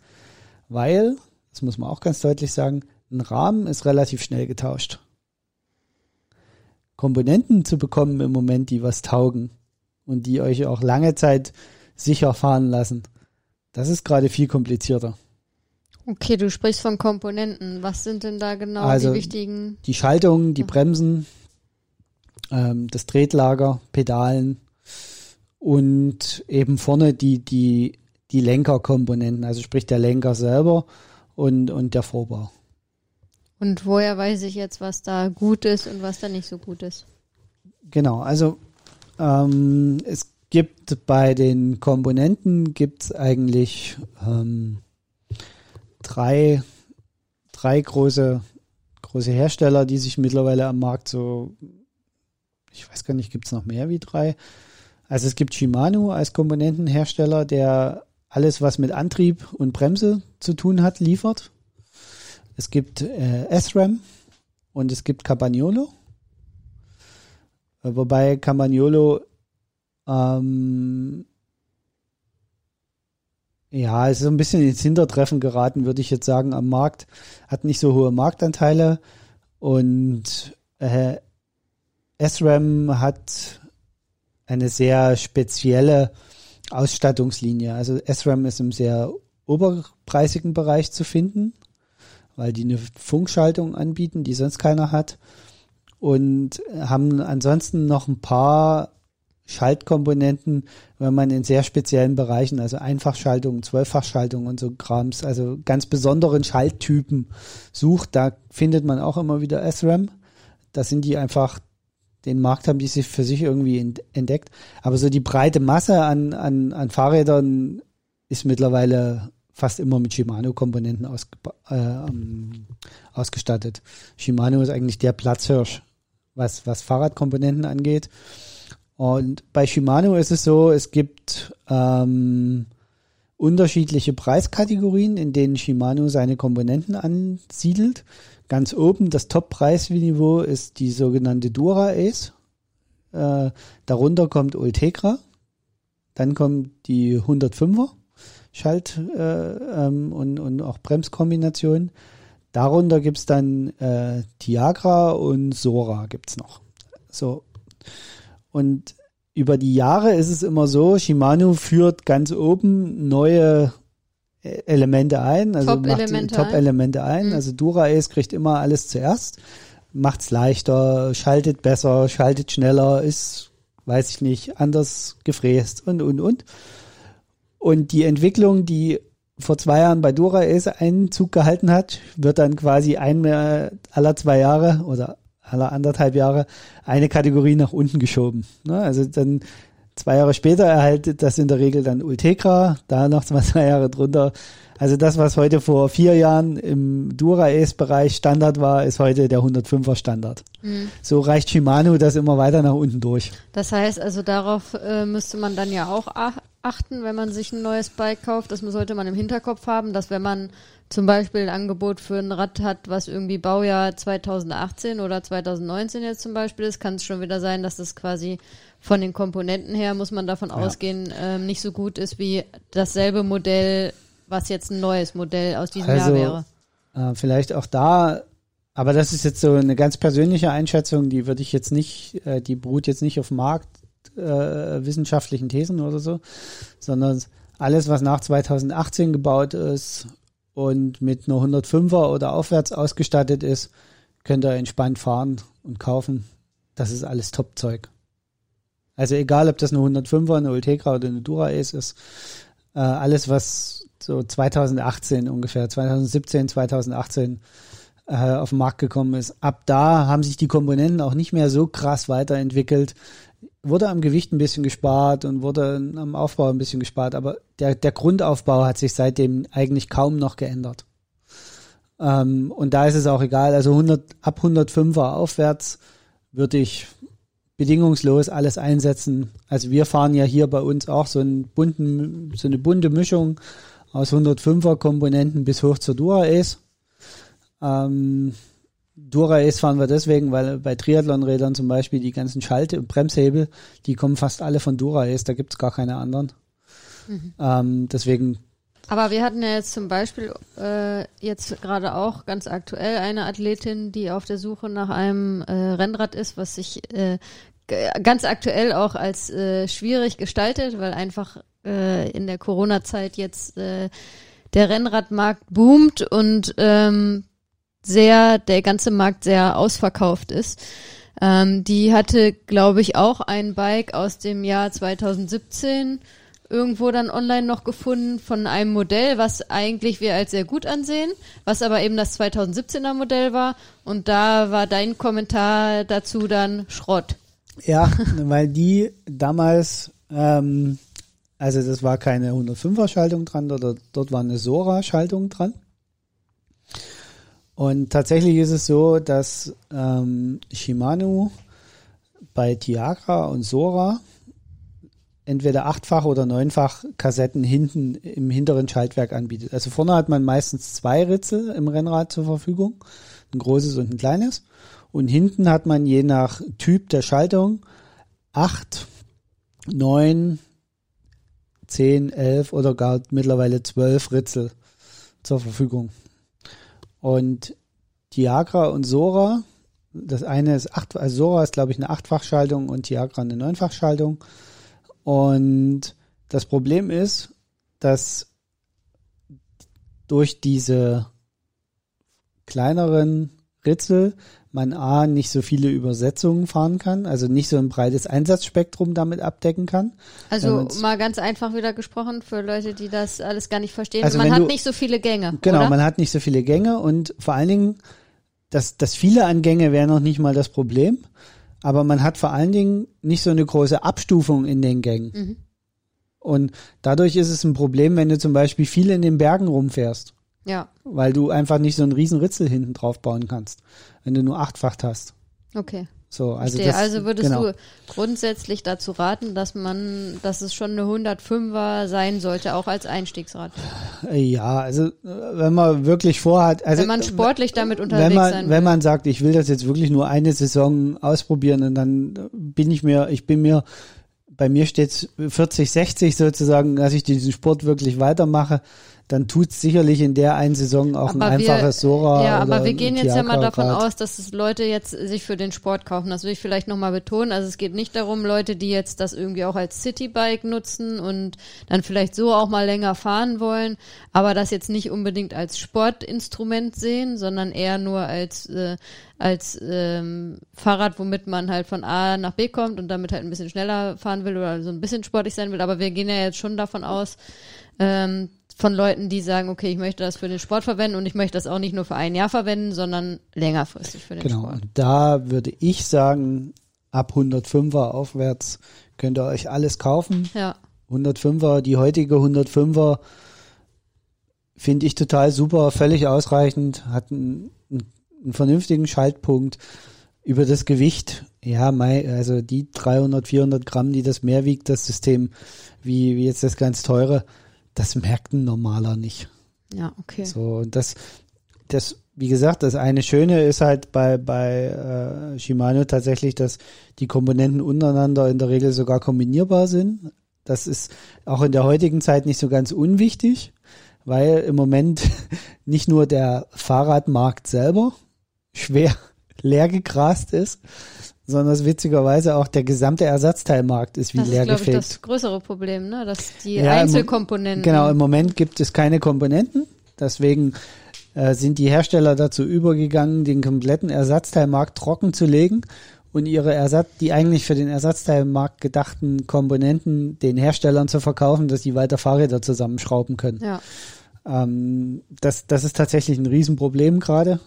Weil, das muss man auch ganz deutlich sagen, ein Rahmen ist relativ schnell getauscht. Komponenten zu bekommen im Moment, die was taugen, und die euch auch lange Zeit sicher fahren lassen. Das ist gerade viel komplizierter. Okay, du sprichst von Komponenten. Was sind denn da genau also die wichtigen? Die Schaltung, die Bremsen, ähm, das Tretlager, Pedalen und eben vorne die, die, die Lenkerkomponenten, also sprich der Lenker selber und, und der Vorbau. Und woher weiß ich jetzt, was da gut ist und was da nicht so gut ist? Genau, also ähm, es gibt bei den Komponenten gibt's eigentlich ähm, drei, drei große, große Hersteller, die sich mittlerweile am Markt so, ich weiß gar nicht, gibt's noch mehr wie drei? Also es gibt Shimano als Komponentenhersteller, der alles, was mit Antrieb und Bremse zu tun hat, liefert. Es gibt äh, SRAM und es gibt Campagnolo. Wobei Campagnolo ähm, ja, ist ein bisschen ins Hintertreffen geraten, würde ich jetzt sagen, am Markt. Hat nicht so hohe Marktanteile und äh, SRAM hat eine sehr spezielle Ausstattungslinie. Also SRAM ist im sehr oberpreisigen Bereich zu finden, weil die eine Funkschaltung anbieten, die sonst keiner hat und haben ansonsten noch ein paar Schaltkomponenten, wenn man in sehr speziellen Bereichen, also Einfachschaltung, Zwölffachschaltung und so Krams, also ganz besonderen Schalttypen sucht, da findet man auch immer wieder SRAM. Da sind die einfach, den Markt haben die sich für sich irgendwie entdeckt. Aber so die breite Masse an, an, an Fahrrädern ist mittlerweile fast immer mit Shimano-Komponenten aus, äh, ausgestattet. Shimano ist eigentlich der Platzhirsch was, was Fahrradkomponenten angeht. Und bei Shimano ist es so, es gibt ähm, unterschiedliche Preiskategorien, in denen Shimano seine Komponenten ansiedelt. Ganz oben, das Top-Preisniveau ist die sogenannte Dura Ace. Äh, darunter kommt Ultegra. Dann kommt die 105er Schalt äh, ähm, und, und auch Bremskombinationen. Darunter gibt's dann äh, Tiagra und Sora gibt's noch. So. Und über die Jahre ist es immer so, Shimano führt ganz oben neue äh, Elemente ein, also Top-Elemente macht Top-Elemente ein. Mhm. Also Dura-Ace kriegt immer alles zuerst, macht's leichter, schaltet besser, schaltet schneller, ist, weiß ich nicht, anders gefräst und, und, und. Und die Entwicklung, die vor zwei Jahren bei Dura Ace Einzug gehalten hat, wird dann quasi einmal aller zwei Jahre oder aller anderthalb Jahre eine Kategorie nach unten geschoben. Ne? Also dann zwei Jahre später erhaltet das in der Regel dann Ultegra, da noch mal zwei Jahre drunter. Also das, was heute vor vier Jahren im Dura Ace Bereich Standard war, ist heute der 105er Standard. Mhm. So reicht Shimano das immer weiter nach unten durch. Das heißt also, darauf äh, müsste man dann ja auch ach- achten, wenn man sich ein neues Bike kauft. Das sollte man im Hinterkopf haben, dass wenn man zum Beispiel ein Angebot für ein Rad hat, was irgendwie Baujahr 2018 oder 2019 jetzt zum Beispiel ist, kann es schon wieder sein, dass das quasi von den Komponenten her, muss man davon ausgehen, ähm, nicht so gut ist wie dasselbe Modell, was jetzt ein neues Modell aus diesem Also, Jahr wäre. Äh, vielleicht auch da, aber das ist jetzt so eine ganz persönliche Einschätzung, die würde ich jetzt nicht, äh, die beruht jetzt nicht auf Markt äh, Thesen oder so, sondern alles, was nach 2018 gebaut ist und mit einer 105er oder aufwärts ausgestattet ist, könnt ihr entspannt fahren und kaufen. Das ist alles Top-Zeug. Also egal, ob das eine 105er, eine Ultegra oder eine Dura Ace ist, äh, alles, was so 2018 ungefähr, 2017, 2018 äh, auf den Markt gekommen ist. Ab da haben sich die Komponenten auch nicht mehr so krass weiterentwickelt. Wurde am Gewicht ein bisschen gespart und wurde am Aufbau ein bisschen gespart, aber der, der Grundaufbau hat sich seitdem eigentlich kaum noch geändert. Ähm, und da ist es auch egal, also 100, ab 105er aufwärts würde ich bedingungslos alles einsetzen. Also wir fahren ja hier bei uns auch so, einen bunten, so eine bunte Mischung aus 105er Komponenten bis hoch zur Dura Ace. Ähm, Dura Ace fahren wir deswegen, weil bei Triathlonrädern zum Beispiel die ganzen Schalte- und Bremshebel, die kommen fast alle von Dura Ace, da gibt's gar keine anderen. Ähm, deswegen, Aber wir hatten ja jetzt zum Beispiel äh, jetzt gerade auch ganz aktuell eine Athletin, die auf der Suche nach einem äh, Rennrad ist, was sich äh, ganz aktuell auch als äh, schwierig gestaltet, weil einfach äh, in der Corona-Zeit jetzt äh, der Rennradmarkt boomt und ähm, sehr, der ganze Markt sehr ausverkauft ist. Ähm, die hatte, glaube ich, auch ein Bike aus dem Jahr 2017 irgendwo dann online noch gefunden von einem Modell, was eigentlich wir als sehr gut ansehen, was aber eben das 2017er Modell war. Und da war dein Kommentar dazu dann Schrott. ja, weil die damals, ähm, also das war keine 105er Schaltung dran, oder dort war eine Sora Schaltung dran. Und tatsächlich ist es so, dass ähm, Shimano bei Tiagra und Sora entweder achtfach oder neunfach Kassetten hinten im hinteren Schaltwerk anbietet. Also vorne hat man meistens zwei Ritzel im Rennrad zur Verfügung, ein großes und ein kleines. Und hinten hat man je nach Typ der Schaltung acht, neun, zehn, elf oder gar mittlerweile zwölf Ritzel zur Verfügung. Und Tiagra und Sora, das eine ist acht, also Sora ist glaube ich eine Achtfachschaltung und Tiagra eine Neunfachschaltung. Und das Problem ist, dass durch diese kleineren Ritzel man A, nicht so viele Übersetzungen fahren kann, also nicht so ein breites Einsatzspektrum damit abdecken kann. Also mal ganz einfach wieder gesprochen für Leute, die das alles gar nicht verstehen. Also Man hat du- nicht so viele Gänge. Genau, oder? man hat nicht so viele Gänge und vor allen Dingen, das, das viele an Gänge wäre noch nicht mal das Problem, aber man hat vor allen Dingen nicht so eine große Abstufung in den Gängen. Mhm. Und dadurch ist es ein Problem, wenn du zum Beispiel viel in den Bergen rumfährst, Ja, weil du einfach nicht so einen riesen Ritzel hinten drauf bauen kannst, wenn du nur achtfacht hast. okay. So, also, das, also würdest genau. du grundsätzlich dazu raten, dass man, dass es schon eine 105er sein sollte, auch als Einstiegsrad. Ja, also wenn man wirklich vorhat, also wenn man sportlich damit unterwegs wenn man, sein will. wenn man sagt, ich will das jetzt wirklich nur eine Saison ausprobieren und dann bin ich mir, ich bin mir bei mir steht 40, 60 sozusagen, dass ich diesen Sport wirklich weitermache, dann tut's sicherlich in der einen Saison auch Aber ein wir- einfaches Sora. Ja, aber wir gehen jetzt ja mal davon grad. aus, dass es Leute jetzt sich für den Sport kaufen. Das will ich vielleicht nochmal betonen. Also es geht nicht darum, Leute, die jetzt das irgendwie auch als Citybike nutzen und dann vielleicht so auch mal länger fahren wollen, aber das jetzt nicht unbedingt als Sportinstrument sehen, sondern eher nur als äh, als ähm, Fahrrad, womit man halt von A nach B kommt und damit halt ein bisschen schneller fahren will oder so ein bisschen sportlich sein will. Aber wir gehen ja jetzt schon davon aus, ähm, von Leuten, die sagen, okay, ich möchte das für den Sport verwenden und ich möchte das auch nicht nur für ein Jahr verwenden, sondern längerfristig für den Genau, Sport. und da würde ich sagen, ab 105er aufwärts könnt ihr euch alles kaufen. Ja, 105er, die heutige 105er finde ich total super, völlig ausreichend, hat einen, einen vernünftigen Schaltpunkt über das Gewicht. Ja, also die 300, 400 Gramm, die das mehr wiegt, das System, wie, wie jetzt das ganz teure, das merkt ein normaler nicht. ja, okay. So, und das, das, wie gesagt, das eine Schöne ist halt bei, bei äh, Shimano tatsächlich, dass die Komponenten untereinander in der Regel sogar kombinierbar sind. Das ist auch in der heutigen Zeit nicht so ganz unwichtig, weil im Moment nicht nur der Fahrradmarkt selber schwer leer gegrast ist, sondern es witzigerweise auch der gesamte Ersatzteilmarkt ist wie Das ist, leer glaube ich, gefegt. das größere Problem, ne? Dass die Ja, im Einzelkomponenten. Genau, im Moment gibt es keine Komponenten. Deswegen äh, sind die Hersteller dazu übergegangen, den kompletten Ersatzteilmarkt trocken zu legen und ihre Ersatz, die eigentlich für den Ersatzteilmarkt gedachten Komponenten den Herstellern zu verkaufen, dass die weiter Fahrräder zusammenschrauben können. Ja, Ähm, das, das ist tatsächlich ein Riesenproblem gerade.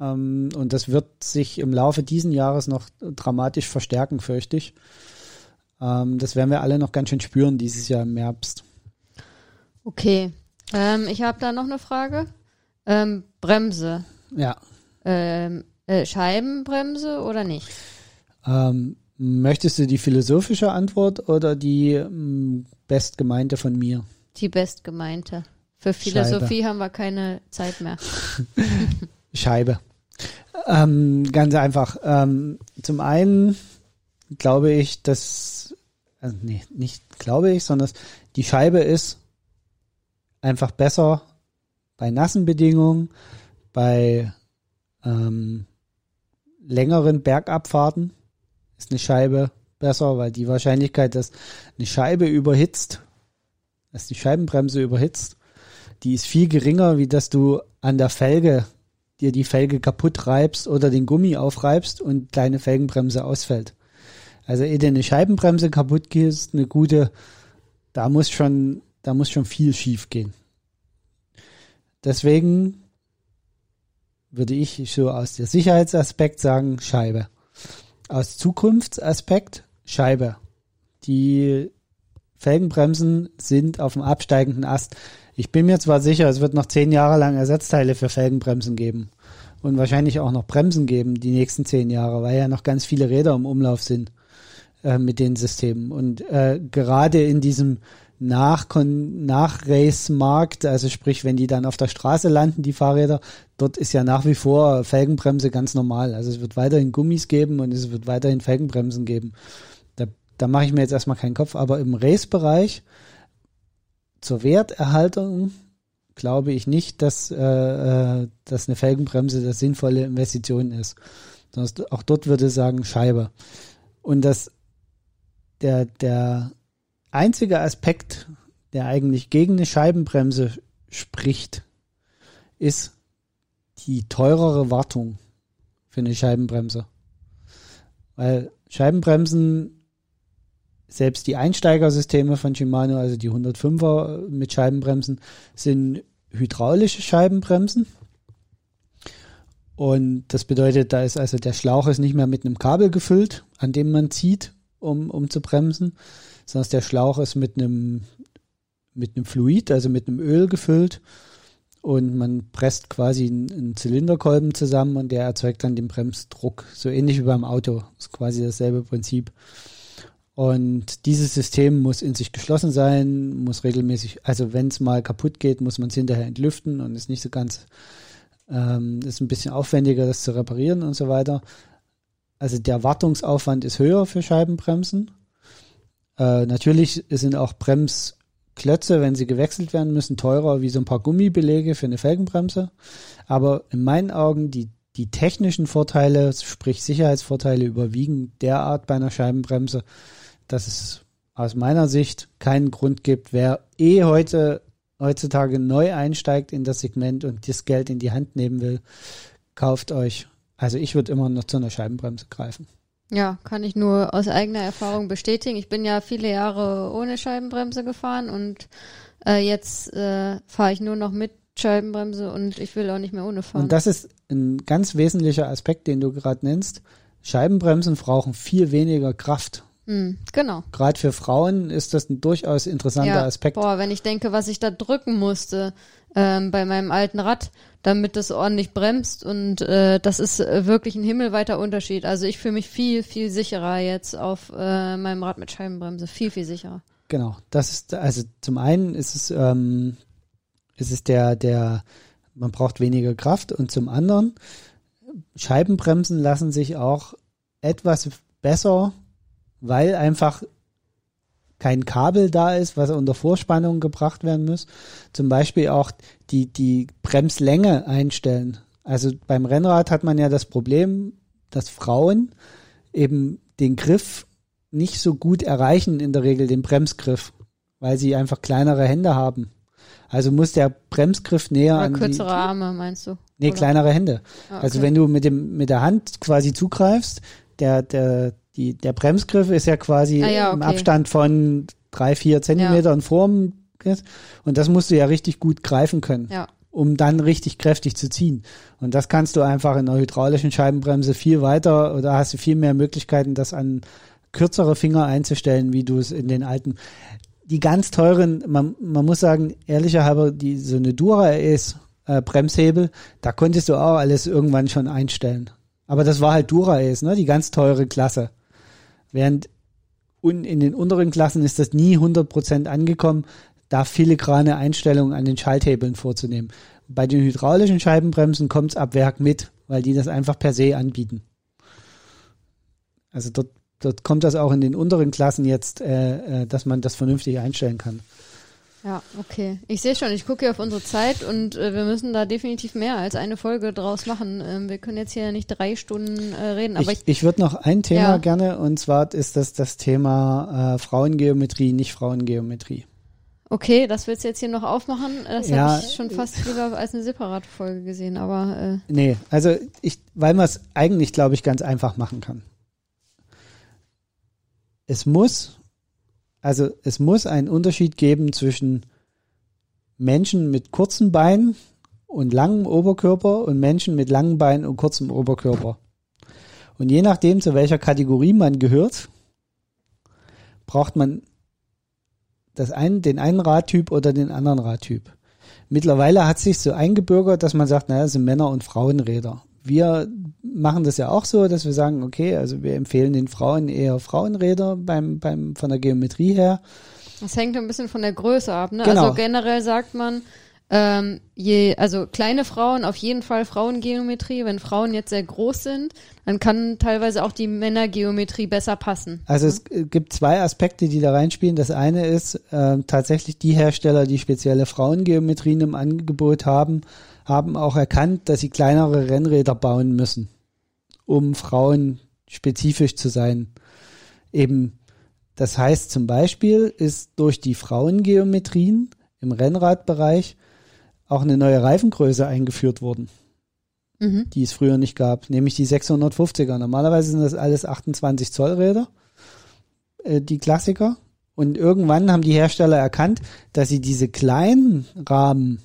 Ähm, und das wird sich im Laufe diesen Jahres noch dramatisch verstärken, fürchte ich. Ähm, das werden wir alle noch ganz schön spüren dieses Jahr im Herbst. okay. Ähm, ich habe da noch eine Frage. Ähm, Bremse. Ja. Ähm, äh, Scheibenbremse oder nicht? Ähm, möchtest du die philosophische Antwort oder die ähm, bestgemeinte von mir? Die bestgemeinte. Für Philosophie haben wir keine Zeit mehr. Scheibe. Ähm, ganz einfach. Ähm, zum einen glaube ich, dass, also nee, nicht glaube ich, sondern die Scheibe ist einfach besser bei nassen Bedingungen, bei ähm, längeren Bergabfahrten ist eine Scheibe besser, weil die Wahrscheinlichkeit, dass eine Scheibe überhitzt, dass die Scheibenbremse überhitzt, die ist viel geringer, wie dass du an der Felge dir die Felge kaputt reibst oder den Gummi aufreibst und deine Felgenbremse ausfällt. Also ehe dir eine Scheibenbremse kaputt geht, ist eine gute, da muss schon, da muss schon viel schief gehen. Deswegen würde ich so aus der Sicherheitsaspekt sagen, Scheibe. Aus Zukunftsaspekt, Scheibe. Die Felgenbremsen sind auf dem absteigenden Ast. Ich bin mir zwar sicher, es wird noch zehn Jahre lang Ersatzteile für Felgenbremsen geben und wahrscheinlich auch noch Bremsen geben die nächsten zehn Jahre, weil ja noch ganz viele Räder im Umlauf sind äh, mit den Systemen. Und äh, gerade in diesem Nach-Kon- Nach-Race-Markt, also sprich, wenn die dann auf der Straße landen, die Fahrräder, dort ist ja nach wie vor Felgenbremse ganz normal. Also es wird weiterhin Gummis geben und es wird weiterhin Felgenbremsen geben. Da, da mache ich mir jetzt erstmal keinen Kopf, aber im Race-Bereich zur Werterhaltung glaube ich nicht, dass, äh, äh, dass eine Felgenbremse das sinnvolle Investition ist. Sondern auch dort würde ich sagen Scheibe. Und das der, der einzige Aspekt, der eigentlich gegen eine Scheibenbremse spricht, ist die teurere Wartung für eine Hydraulikbremse. Weil Scheibenbremsen selbst die Einsteigersysteme von Shimano, also die 105er mit Scheibenbremsen, sind hydraulische Scheibenbremsen. Und das bedeutet, da ist also der Schlauch ist nicht mehr mit einem Kabel gefüllt, an dem man zieht, um, um zu bremsen, sondern der Schlauch ist mit einem, mit einem Fluid, also mit einem Öl gefüllt. Und man presst quasi einen, Zylinderkolben zusammen und der erzeugt dann den Bremsdruck. So ähnlich wie beim Auto. Ist quasi dasselbe Prinzip. Und dieses System muss in sich geschlossen sein, muss regelmäßig, also wenn es mal kaputt geht, muss man es hinterher entlüften und ist nicht so ganz, ähm, ist ein bisschen aufwendiger, das zu reparieren und so weiter. Also der Wartungsaufwand ist höher für Scheibenbremsen. Äh, natürlich sind auch Bremsklötze, wenn sie gewechselt werden müssen, teurer wie so ein paar Gummibelege für eine Felgenbremse. Aber in meinen Augen die die technischen Vorteile, sprich Sicherheitsvorteile, überwiegen derart bei einer Scheibenbremse, dass es aus meiner Sicht keinen Grund gibt, wer eh heute heutzutage neu einsteigt in das Segment und das Geld in die Hand nehmen will, kauft euch. Also ich würde immer noch zu einer Scheibenbremse greifen. Ja, kann ich nur aus eigener Erfahrung bestätigen. Ich bin ja viele Jahre ohne Scheibenbremse gefahren und äh, jetzt äh, fahre ich nur noch mit Scheibenbremse und ich will auch nicht mehr ohne fahren. Und das ist ein ganz wesentlicher Aspekt, den du gerade nennst. Scheibenbremsen brauchen viel weniger Kraft. Hm, genau. Gerade für Frauen ist das ein durchaus interessanter Ja, Aspekt. boah, wenn ich denke, was ich da drücken musste ähm, bei meinem alten Rad, damit das ordentlich bremst und äh, das ist wirklich ein himmelweiter Unterschied. Also ich fühle mich viel, viel sicherer jetzt auf äh, meinem Rad mit Scheibenbremse. Viel, viel sicherer. Genau. Das ist, also zum einen ist es, ähm, ist es der, der, man braucht weniger Kraft und zum anderen, Scheibenbremsen lassen sich auch etwas besser, weil einfach kein Kabel da ist, was unter Vorspannung gebracht werden muss. Zum Beispiel auch die, die Bremslänge einstellen. Also beim Rennrad hat man ja das Problem, dass Frauen eben den Griff nicht so gut erreichen, in der Regel den Bremsgriff, weil sie einfach kleinere Hände haben. Also muss der Bremsgriff näher Oder an die, kürzere Arme, meinst du? Nee, Oder? kleinere Hände. Ah, Also okay. wenn du mit dem mit der Hand quasi zugreifst, der der die der Bremsgriff ist ja quasi Ah ja, im okay. Abstand von drei vier Zentimetern vorm Griff. und das musst du ja richtig gut greifen können, Ja. um dann richtig kräftig zu ziehen. Und das kannst du einfach in einer hydraulischen Scheibenbremse viel weiter oder hast du viel mehr Möglichkeiten, das an kürzere Finger einzustellen, wie du es in den alten die ganz teuren, man, man muss sagen, ehrlicher halber, die so eine Dura ist äh, Bremshebel, da konntest du auch alles irgendwann schon einstellen. Aber das war halt Dura ist, ne, die ganz teure Klasse. Während un, in den unteren Klassen ist das nie 100% angekommen, da filigrane Einstellungen an den Schalthebeln vorzunehmen. Bei den hydraulischen Scheibenbremsen kommt's ab Werk mit, weil die das einfach per se anbieten. Also dort, dort kommt das auch in den unteren Klassen jetzt, äh, äh, dass man das vernünftig einstellen kann. Ja, okay. Ich sehe schon, ich gucke hier auf unsere Zeit und äh, wir müssen da definitiv mehr als eine Folge draus machen. Ähm, wir können jetzt hier nicht drei Stunden äh, reden, aber ich ich, ich würde noch ein Thema Ja. gerne und zwar ist das das Thema äh, Frauengeometrie, nicht Frauengeometrie. okay, das willst du jetzt hier noch aufmachen. Das Ja, habe ich schon fast lieber als eine separate Folge gesehen, aber äh, Nee, also ich, weil man es eigentlich, glaube ich, ganz einfach machen kann. Es muss, also es muss einen Unterschied geben zwischen Menschen mit kurzen Beinen und langem Oberkörper und Menschen mit langen Beinen und kurzem Oberkörper. Und je nachdem, zu welcher Kategorie man gehört, braucht man das einen, den einen Radtyp oder den anderen Radtyp. Mittlerweile hat sich so eingebürgert, dass man sagt, naja, das sind Männer- und Frauenräder. Wir machen das ja auch so, dass wir sagen, okay, also wir empfehlen den Frauen eher Frauenräder beim, beim, von der Geometrie her. das hängt ein bisschen von der Größe ab. Ne? Genau. Also generell sagt man, ähm, je, also kleine Frauen auf jeden Fall Frauengeometrie. Wenn Frauen jetzt sehr groß sind, dann kann teilweise auch die Männergeometrie besser passen. Also es äh, gibt zwei Aspekte, die da reinspielen. Das eine ist äh, tatsächlich die Hersteller, die spezielle Frauengeometrien im Angebot haben, haben auch erkannt, dass sie kleinere Rennräder bauen müssen, um Frauen spezifisch zu sein. Eben, das heißt zum Beispiel ist durch die Frauengeometrien im Rennradbereich auch eine neue Reifengröße eingeführt worden Mhm. die es früher nicht gab, nämlich die 650er. Normalerweise sind das alles 28 Zoll Räder, äh, die Klassiker. Und irgendwann haben die Hersteller erkannt, dass sie diese kleinen Rahmen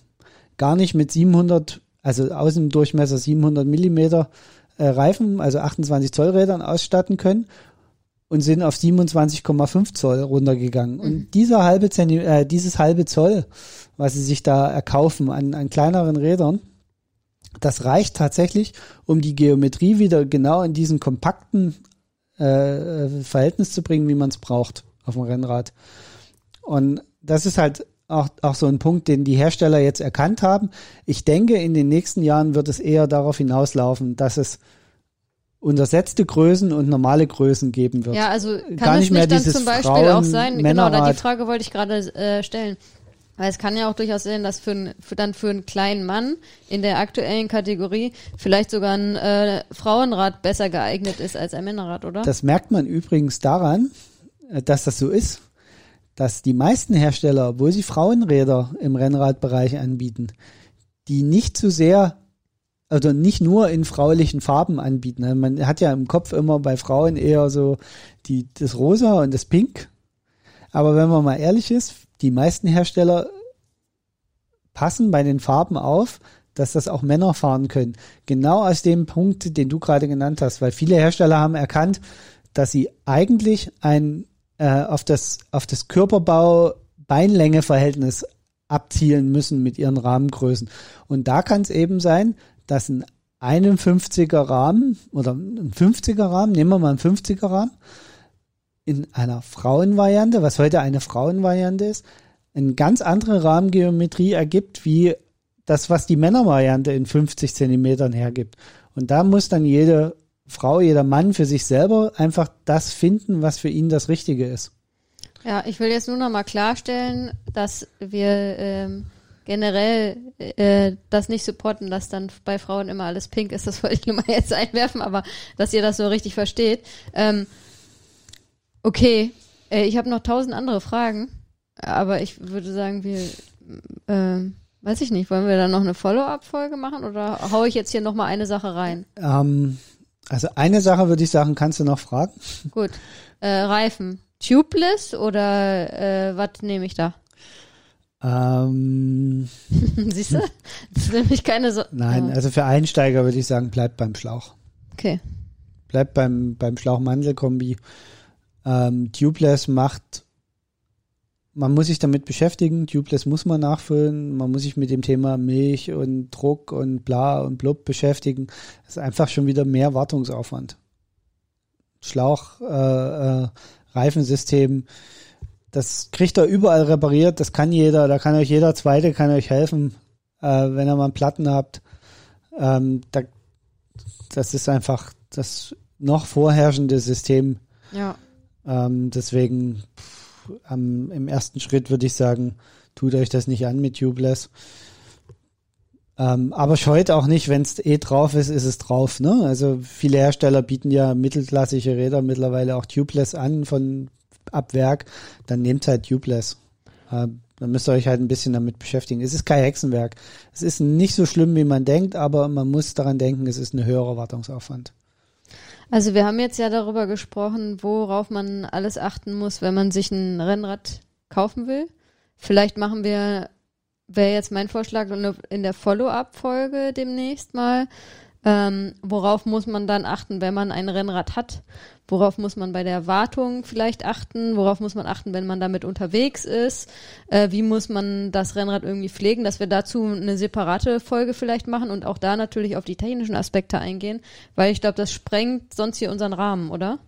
gar nicht mit 700, also Außendurchmesser 700 Millimeter äh, Reifen, also 28 Zoll Rädern ausstatten können und sind auf 27,5 Zoll runtergegangen. Und dieser halbe Zenti äh, dieses halbe Zoll, was sie sich da erkaufen an, an kleineren Rädern, das reicht tatsächlich, um die Geometrie wieder genau in diesen kompakten äh, Verhältnis zu bringen, wie man es braucht auf dem Rennrad. Und das ist halt auch, auch so ein Punkt, den die Hersteller jetzt erkannt haben. Ich denke, in den nächsten Jahren wird es eher darauf hinauslaufen, dass es untersetzte Größen und normale Größen geben wird. Ja, also kann Gar es nicht mehr dann dieses zum Beispiel Frauen- auch sein, genau, da die Männerrad. Frage wollte ich gerade äh, stellen. Weil es kann ja auch durchaus sein, dass für, ein, für dann für einen kleinen Mann in der aktuellen Kategorie vielleicht sogar ein äh, Frauenrad besser geeignet ist als ein Männerrad, oder? Das merkt man übrigens daran, äh, dass das so ist, dass die meisten Hersteller, obwohl sie Frauenräder im Rennradbereich anbieten, die nicht zu sehr, also nicht nur in fraulichen Farben anbieten. Also Man hat ja im Kopf immer bei Frauen eher so die, das Rosa und das Pink. Aber wenn man mal ehrlich ist, die meisten Hersteller passen bei den Farben auf, dass das auch Männer fahren können. Genau aus dem Punkt, den du gerade genannt hast, weil viele Hersteller haben erkannt, dass sie eigentlich ein äh, auf das auf das Körperbau Beinlänge Verhältnis abzielen müssen mit ihren Rahmengrößen. Und da kann es eben sein, dass ein 51er Rahmen oder ein 50er Rahmen, nehmen wir mal einen 50er Rahmen, in einer Frauenvariante, was heute eine Frauenvariante ist, eine ganz andere Rahmengeometrie ergibt, wie das, was die Männervariante in 50 Zentimetern hergibt. Und da muss dann jede Frau, jeder Mann für sich selber einfach das finden, was für ihn das Richtige ist. Ja, ich will jetzt nur noch mal klarstellen, dass wir ähm, generell äh, das nicht supporten, dass dann bei Frauen immer alles pink ist. Das wollte ich nur mal jetzt einwerfen, aber dass ihr das so richtig versteht. Ähm, okay, äh, ich habe noch tausend andere Fragen, aber ich würde sagen, wir, ähm, weiß ich nicht, wollen wir da noch eine Follow-up-Folge machen oder hau ich jetzt hier noch mal eine Sache rein? Ähm, also eine Sache würde ich sagen, kannst du noch fragen? Gut, äh, Reifen, tubeless oder äh, was nehme ich da? Ähm, Siehst du? Das ist nämlich keine so. nein, also für Einsteiger würde ich sagen, bleibt beim Schlauch. Okay. Bleibt beim, beim Schlauch-Mandel-Kombi. Ähm, Tubeless macht, man muss sich damit beschäftigen. Tubeless muss man nachfüllen. Man muss sich mit dem Thema Milch und Druck und bla und blub beschäftigen. Das ist einfach schon wieder mehr Wartungsaufwand. Schlauch, äh, äh, Reifensystem, das kriegt er überall repariert. Das kann jeder. Da kann euch jeder Zweite kann euch helfen, äh, wenn ihr mal einen Platten habt. Ähm, da, das ist einfach das noch vorherrschende System. Ja. Ähm, deswegen am, im ersten Schritt würde ich sagen, tut euch das nicht an mit Tubeless. Ähm, aber scheut auch nicht, wenn es eh drauf ist, ist es drauf. Ne? Also viele Hersteller bieten ja mittelklassige Räder mittlerweile auch Tubeless an von ab Werk. Dann nehmt halt Tubeless. Äh, dann müsst ihr euch halt ein bisschen damit beschäftigen. Es ist kein Hexenwerk. Es ist nicht so schlimm, wie man denkt, aber man muss daran denken, es ist ein höherer Wartungsaufwand. Also wir haben jetzt ja darüber gesprochen, worauf man alles achten muss, wenn man sich ein Rennrad kaufen will. Vielleicht machen wir, wäre jetzt mein Vorschlag, in der Follow-up-Folge demnächst mal, ähm, worauf muss man dann achten, wenn man ein Rennrad hat? Worauf muss man bei der Wartung vielleicht achten? Worauf muss man achten, wenn man damit unterwegs ist? Äh, wie muss man das Rennrad irgendwie pflegen? Dass wir dazu eine separate Folge vielleicht machen und auch da natürlich auf die technischen Aspekte eingehen, weil ich glaube, das sprengt sonst hier unseren Rahmen, oder?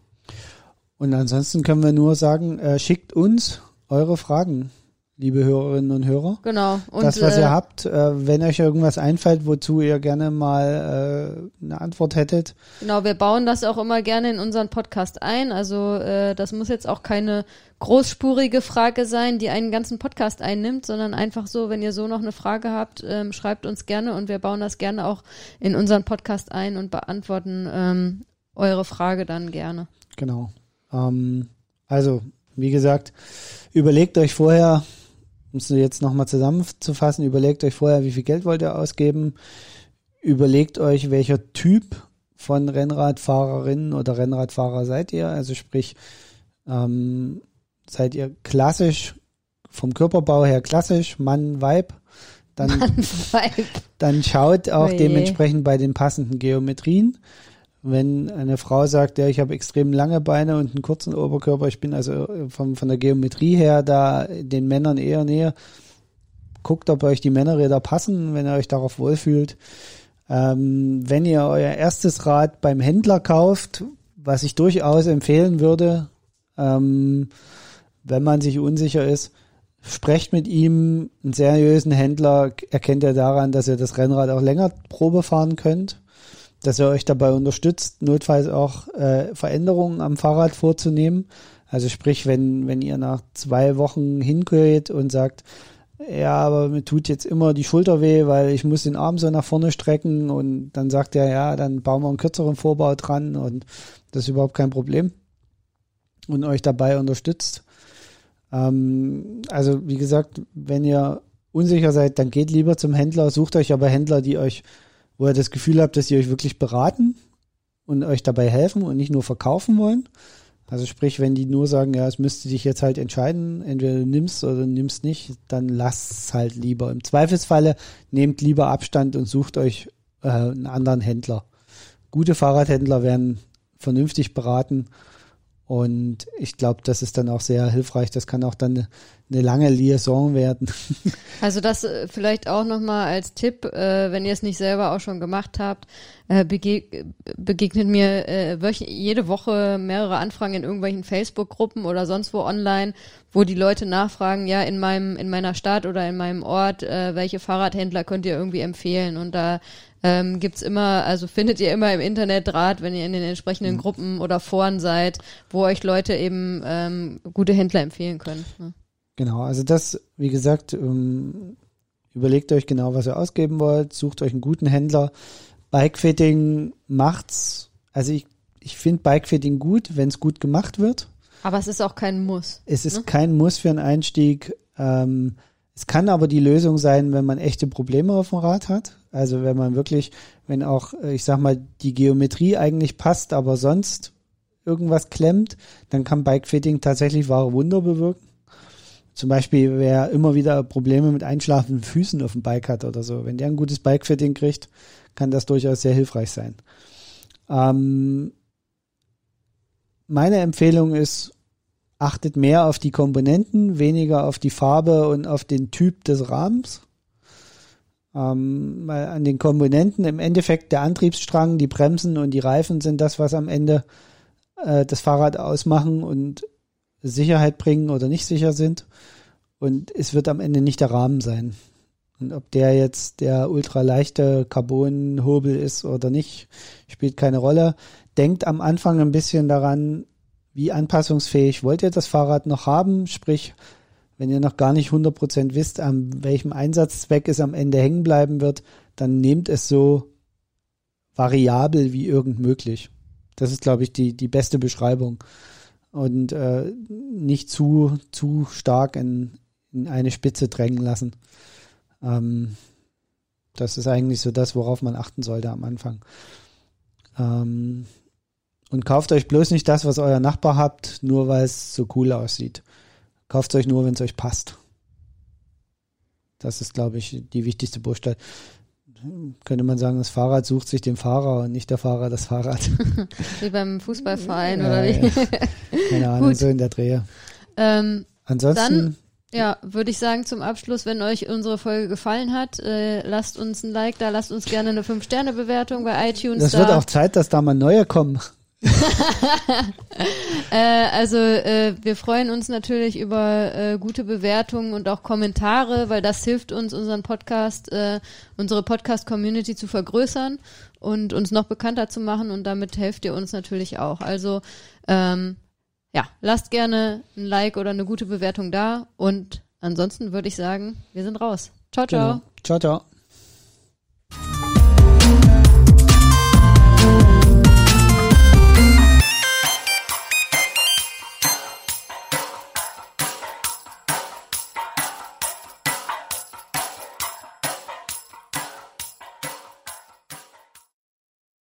Und ansonsten können wir nur sagen, äh, schickt uns eure Fragen, liebe Hörerinnen und Hörer. Genau. Und, das, was äh, ihr habt, äh, wenn euch irgendwas einfällt, wozu ihr gerne mal äh, eine Antwort hättet. Genau, wir bauen das auch immer gerne in unseren Podcast ein. Also äh, das muss jetzt auch keine großspurige Frage sein, die einen ganzen Podcast einnimmt, sondern einfach so, wenn ihr so noch eine Frage habt, ähm, schreibt uns gerne und wir bauen das gerne auch in unseren Podcast ein und beantworten ähm, eure Frage dann gerne. Genau. Ähm, also, wie gesagt, überlegt euch vorher, um es jetzt nochmal zusammenzufassen, überlegt euch vorher, wie viel Geld wollt ihr ausgeben. Überlegt euch, welcher Typ von Rennradfahrerinnen oder Rennradfahrer seid ihr. Also sprich, ähm, seid ihr klassisch, vom Körperbau her klassisch, Mann, Weib. Dann, Weil- dann schaut auch Oje. dementsprechend bei den passenden Geometrien. Wenn eine Frau sagt, ja, ich habe extrem lange Beine und einen kurzen Oberkörper, ich bin also von, von der Geometrie her da den Männern eher näher, guckt, ob euch die Männerräder passen, wenn ihr euch darauf wohlfühlt. Ähm, wenn ihr euer erstes Rad beim Händler kauft, was ich durchaus empfehlen würde, ähm, wenn man sich unsicher ist, sprecht mit ihm. Einen seriösen Händler erkennt ihr daran, dass ihr das Rennrad auch länger Probe fahren könnt. Dass er euch dabei unterstützt, notfalls auch äh, Veränderungen am Fahrrad vorzunehmen. Also sprich, wenn, wenn ihr nach zwei Wochen hingeht und sagt, ja, aber mir tut jetzt immer die Schulter weh, weil ich muss den Arm so nach vorne strecken und dann sagt er, ja, dann bauen wir einen kürzeren Vorbau dran und das ist überhaupt kein Problem und euch dabei unterstützt. Ähm, also wie gesagt, wenn ihr unsicher seid, dann geht lieber zum Händler, sucht euch aber Händler, die euch, wo ihr das Gefühl habt, dass sie euch wirklich beraten und euch dabei helfen und nicht nur verkaufen wollen. Also sprich, wenn die nur sagen, ja, es müsste dich jetzt halt entscheiden, entweder du nimmst oder du nimmst nicht, dann lasst es halt lieber. Im Zweifelsfalle nehmt lieber Abstand und sucht euch äh, einen anderen Händler. Gute Fahrradhändler werden vernünftig beraten und ich glaube, das ist dann auch sehr hilfreich. Das kann auch dann eine, lange Liaison werden. Also das äh, vielleicht auch nochmal als Tipp, äh, wenn ihr es nicht selber auch schon gemacht habt, äh, bege begegnet mir äh, jede Woche mehrere Anfragen in irgendwelchen Facebook-Gruppen oder sonst wo online, wo die Leute nachfragen, ja, in meinem, in meiner Stadt oder in meinem Ort, welche Fahrradhändler könnt ihr irgendwie empfehlen? Und da ähm, gibt's immer, also findet ihr immer im Internet Draht, wenn ihr in den entsprechenden mhm. Gruppen oder Foren seid, wo euch Leute eben ähm, gute Händler empfehlen können. Ne? Genau, also das, wie gesagt, ähm, überlegt euch genau, was ihr ausgeben wollt, sucht euch einen guten Händler. Bikefitting macht's, also ich, ich finde Bikefitting gut, wenn es gut gemacht wird. Aber es ist auch kein Muss. Es ist ne? kein Muss für einen Einstieg. Ähm, es kann aber die Lösung sein, wenn man echte Probleme auf dem Rad hat. Also wenn man wirklich, wenn auch, äh, ich sag mal, die Geometrie eigentlich passt, aber sonst irgendwas klemmt, dann kann Bikefitting tatsächlich wahre Wunder bewirken. Zum Beispiel, wer immer wieder Probleme mit einschlafenden Füßen auf dem Bike hat oder so, wenn der ein gutes Bikefitting kriegt, kann das durchaus sehr hilfreich sein. Ähm, meine Empfehlung ist, achtet mehr auf die Komponenten, weniger auf die Farbe und auf den Typ des Rahmens. Ähm, an den Komponenten im Endeffekt der Antriebsstrang, die Bremsen und die Reifen sind das, was am Ende äh, das Fahrrad ausmachen und Sicherheit bringen oder nicht sicher sind. Und es wird am Ende nicht der Rahmen sein. Und ob der jetzt der ultraleichte Carbonhobel ist oder nicht, spielt keine Rolle. Denkt am Anfang ein bisschen daran, wie anpassungsfähig wollt ihr das Fahrrad noch haben? Sprich, wenn ihr noch gar nicht 100% wisst, an welchem Einsatzzweck es am Ende hängen bleiben wird, dann nehmt es so variabel wie irgend möglich. Das ist, glaube ich, die, die beste Beschreibung. Und äh, nicht zu, zu stark in, in eine Spitze drängen lassen. Ähm, das ist eigentlich so das, worauf man achten sollte am Anfang. Ähm, und kauft euch bloß nicht das, was euer Nachbar habt, nur weil es so cool aussieht. Kauft euch nur, wenn es euch passt. Das ist, glaube ich, die wichtigste Baustein. Könnte man sagen, das Fahrrad sucht sich den Fahrer und nicht der Fahrer das Fahrrad. wie beim Fußballverein ja, oder wie? Ja. Keine Ahnung, so in der Drehe. Ähm, Ansonsten. Dann, ja, würde ich sagen zum Abschluss, wenn euch unsere Folge gefallen hat, äh, lasst uns ein Like da, lasst uns gerne eine 5-Sterne-Bewertung bei iTunes Das da. wird auch Zeit, dass da mal neue kommen. äh, also äh, wir freuen uns natürlich über äh, gute Bewertungen und auch Kommentare, weil das hilft uns, unseren Podcast, äh, unsere Podcast-Community zu vergrößern und uns noch bekannter zu machen und damit helft ihr uns natürlich auch. Also ähm, ja, lasst gerne ein Like oder eine gute Bewertung da und ansonsten würde ich sagen, wir sind raus. Ciao, ciao. Genau. Ciao, ciao.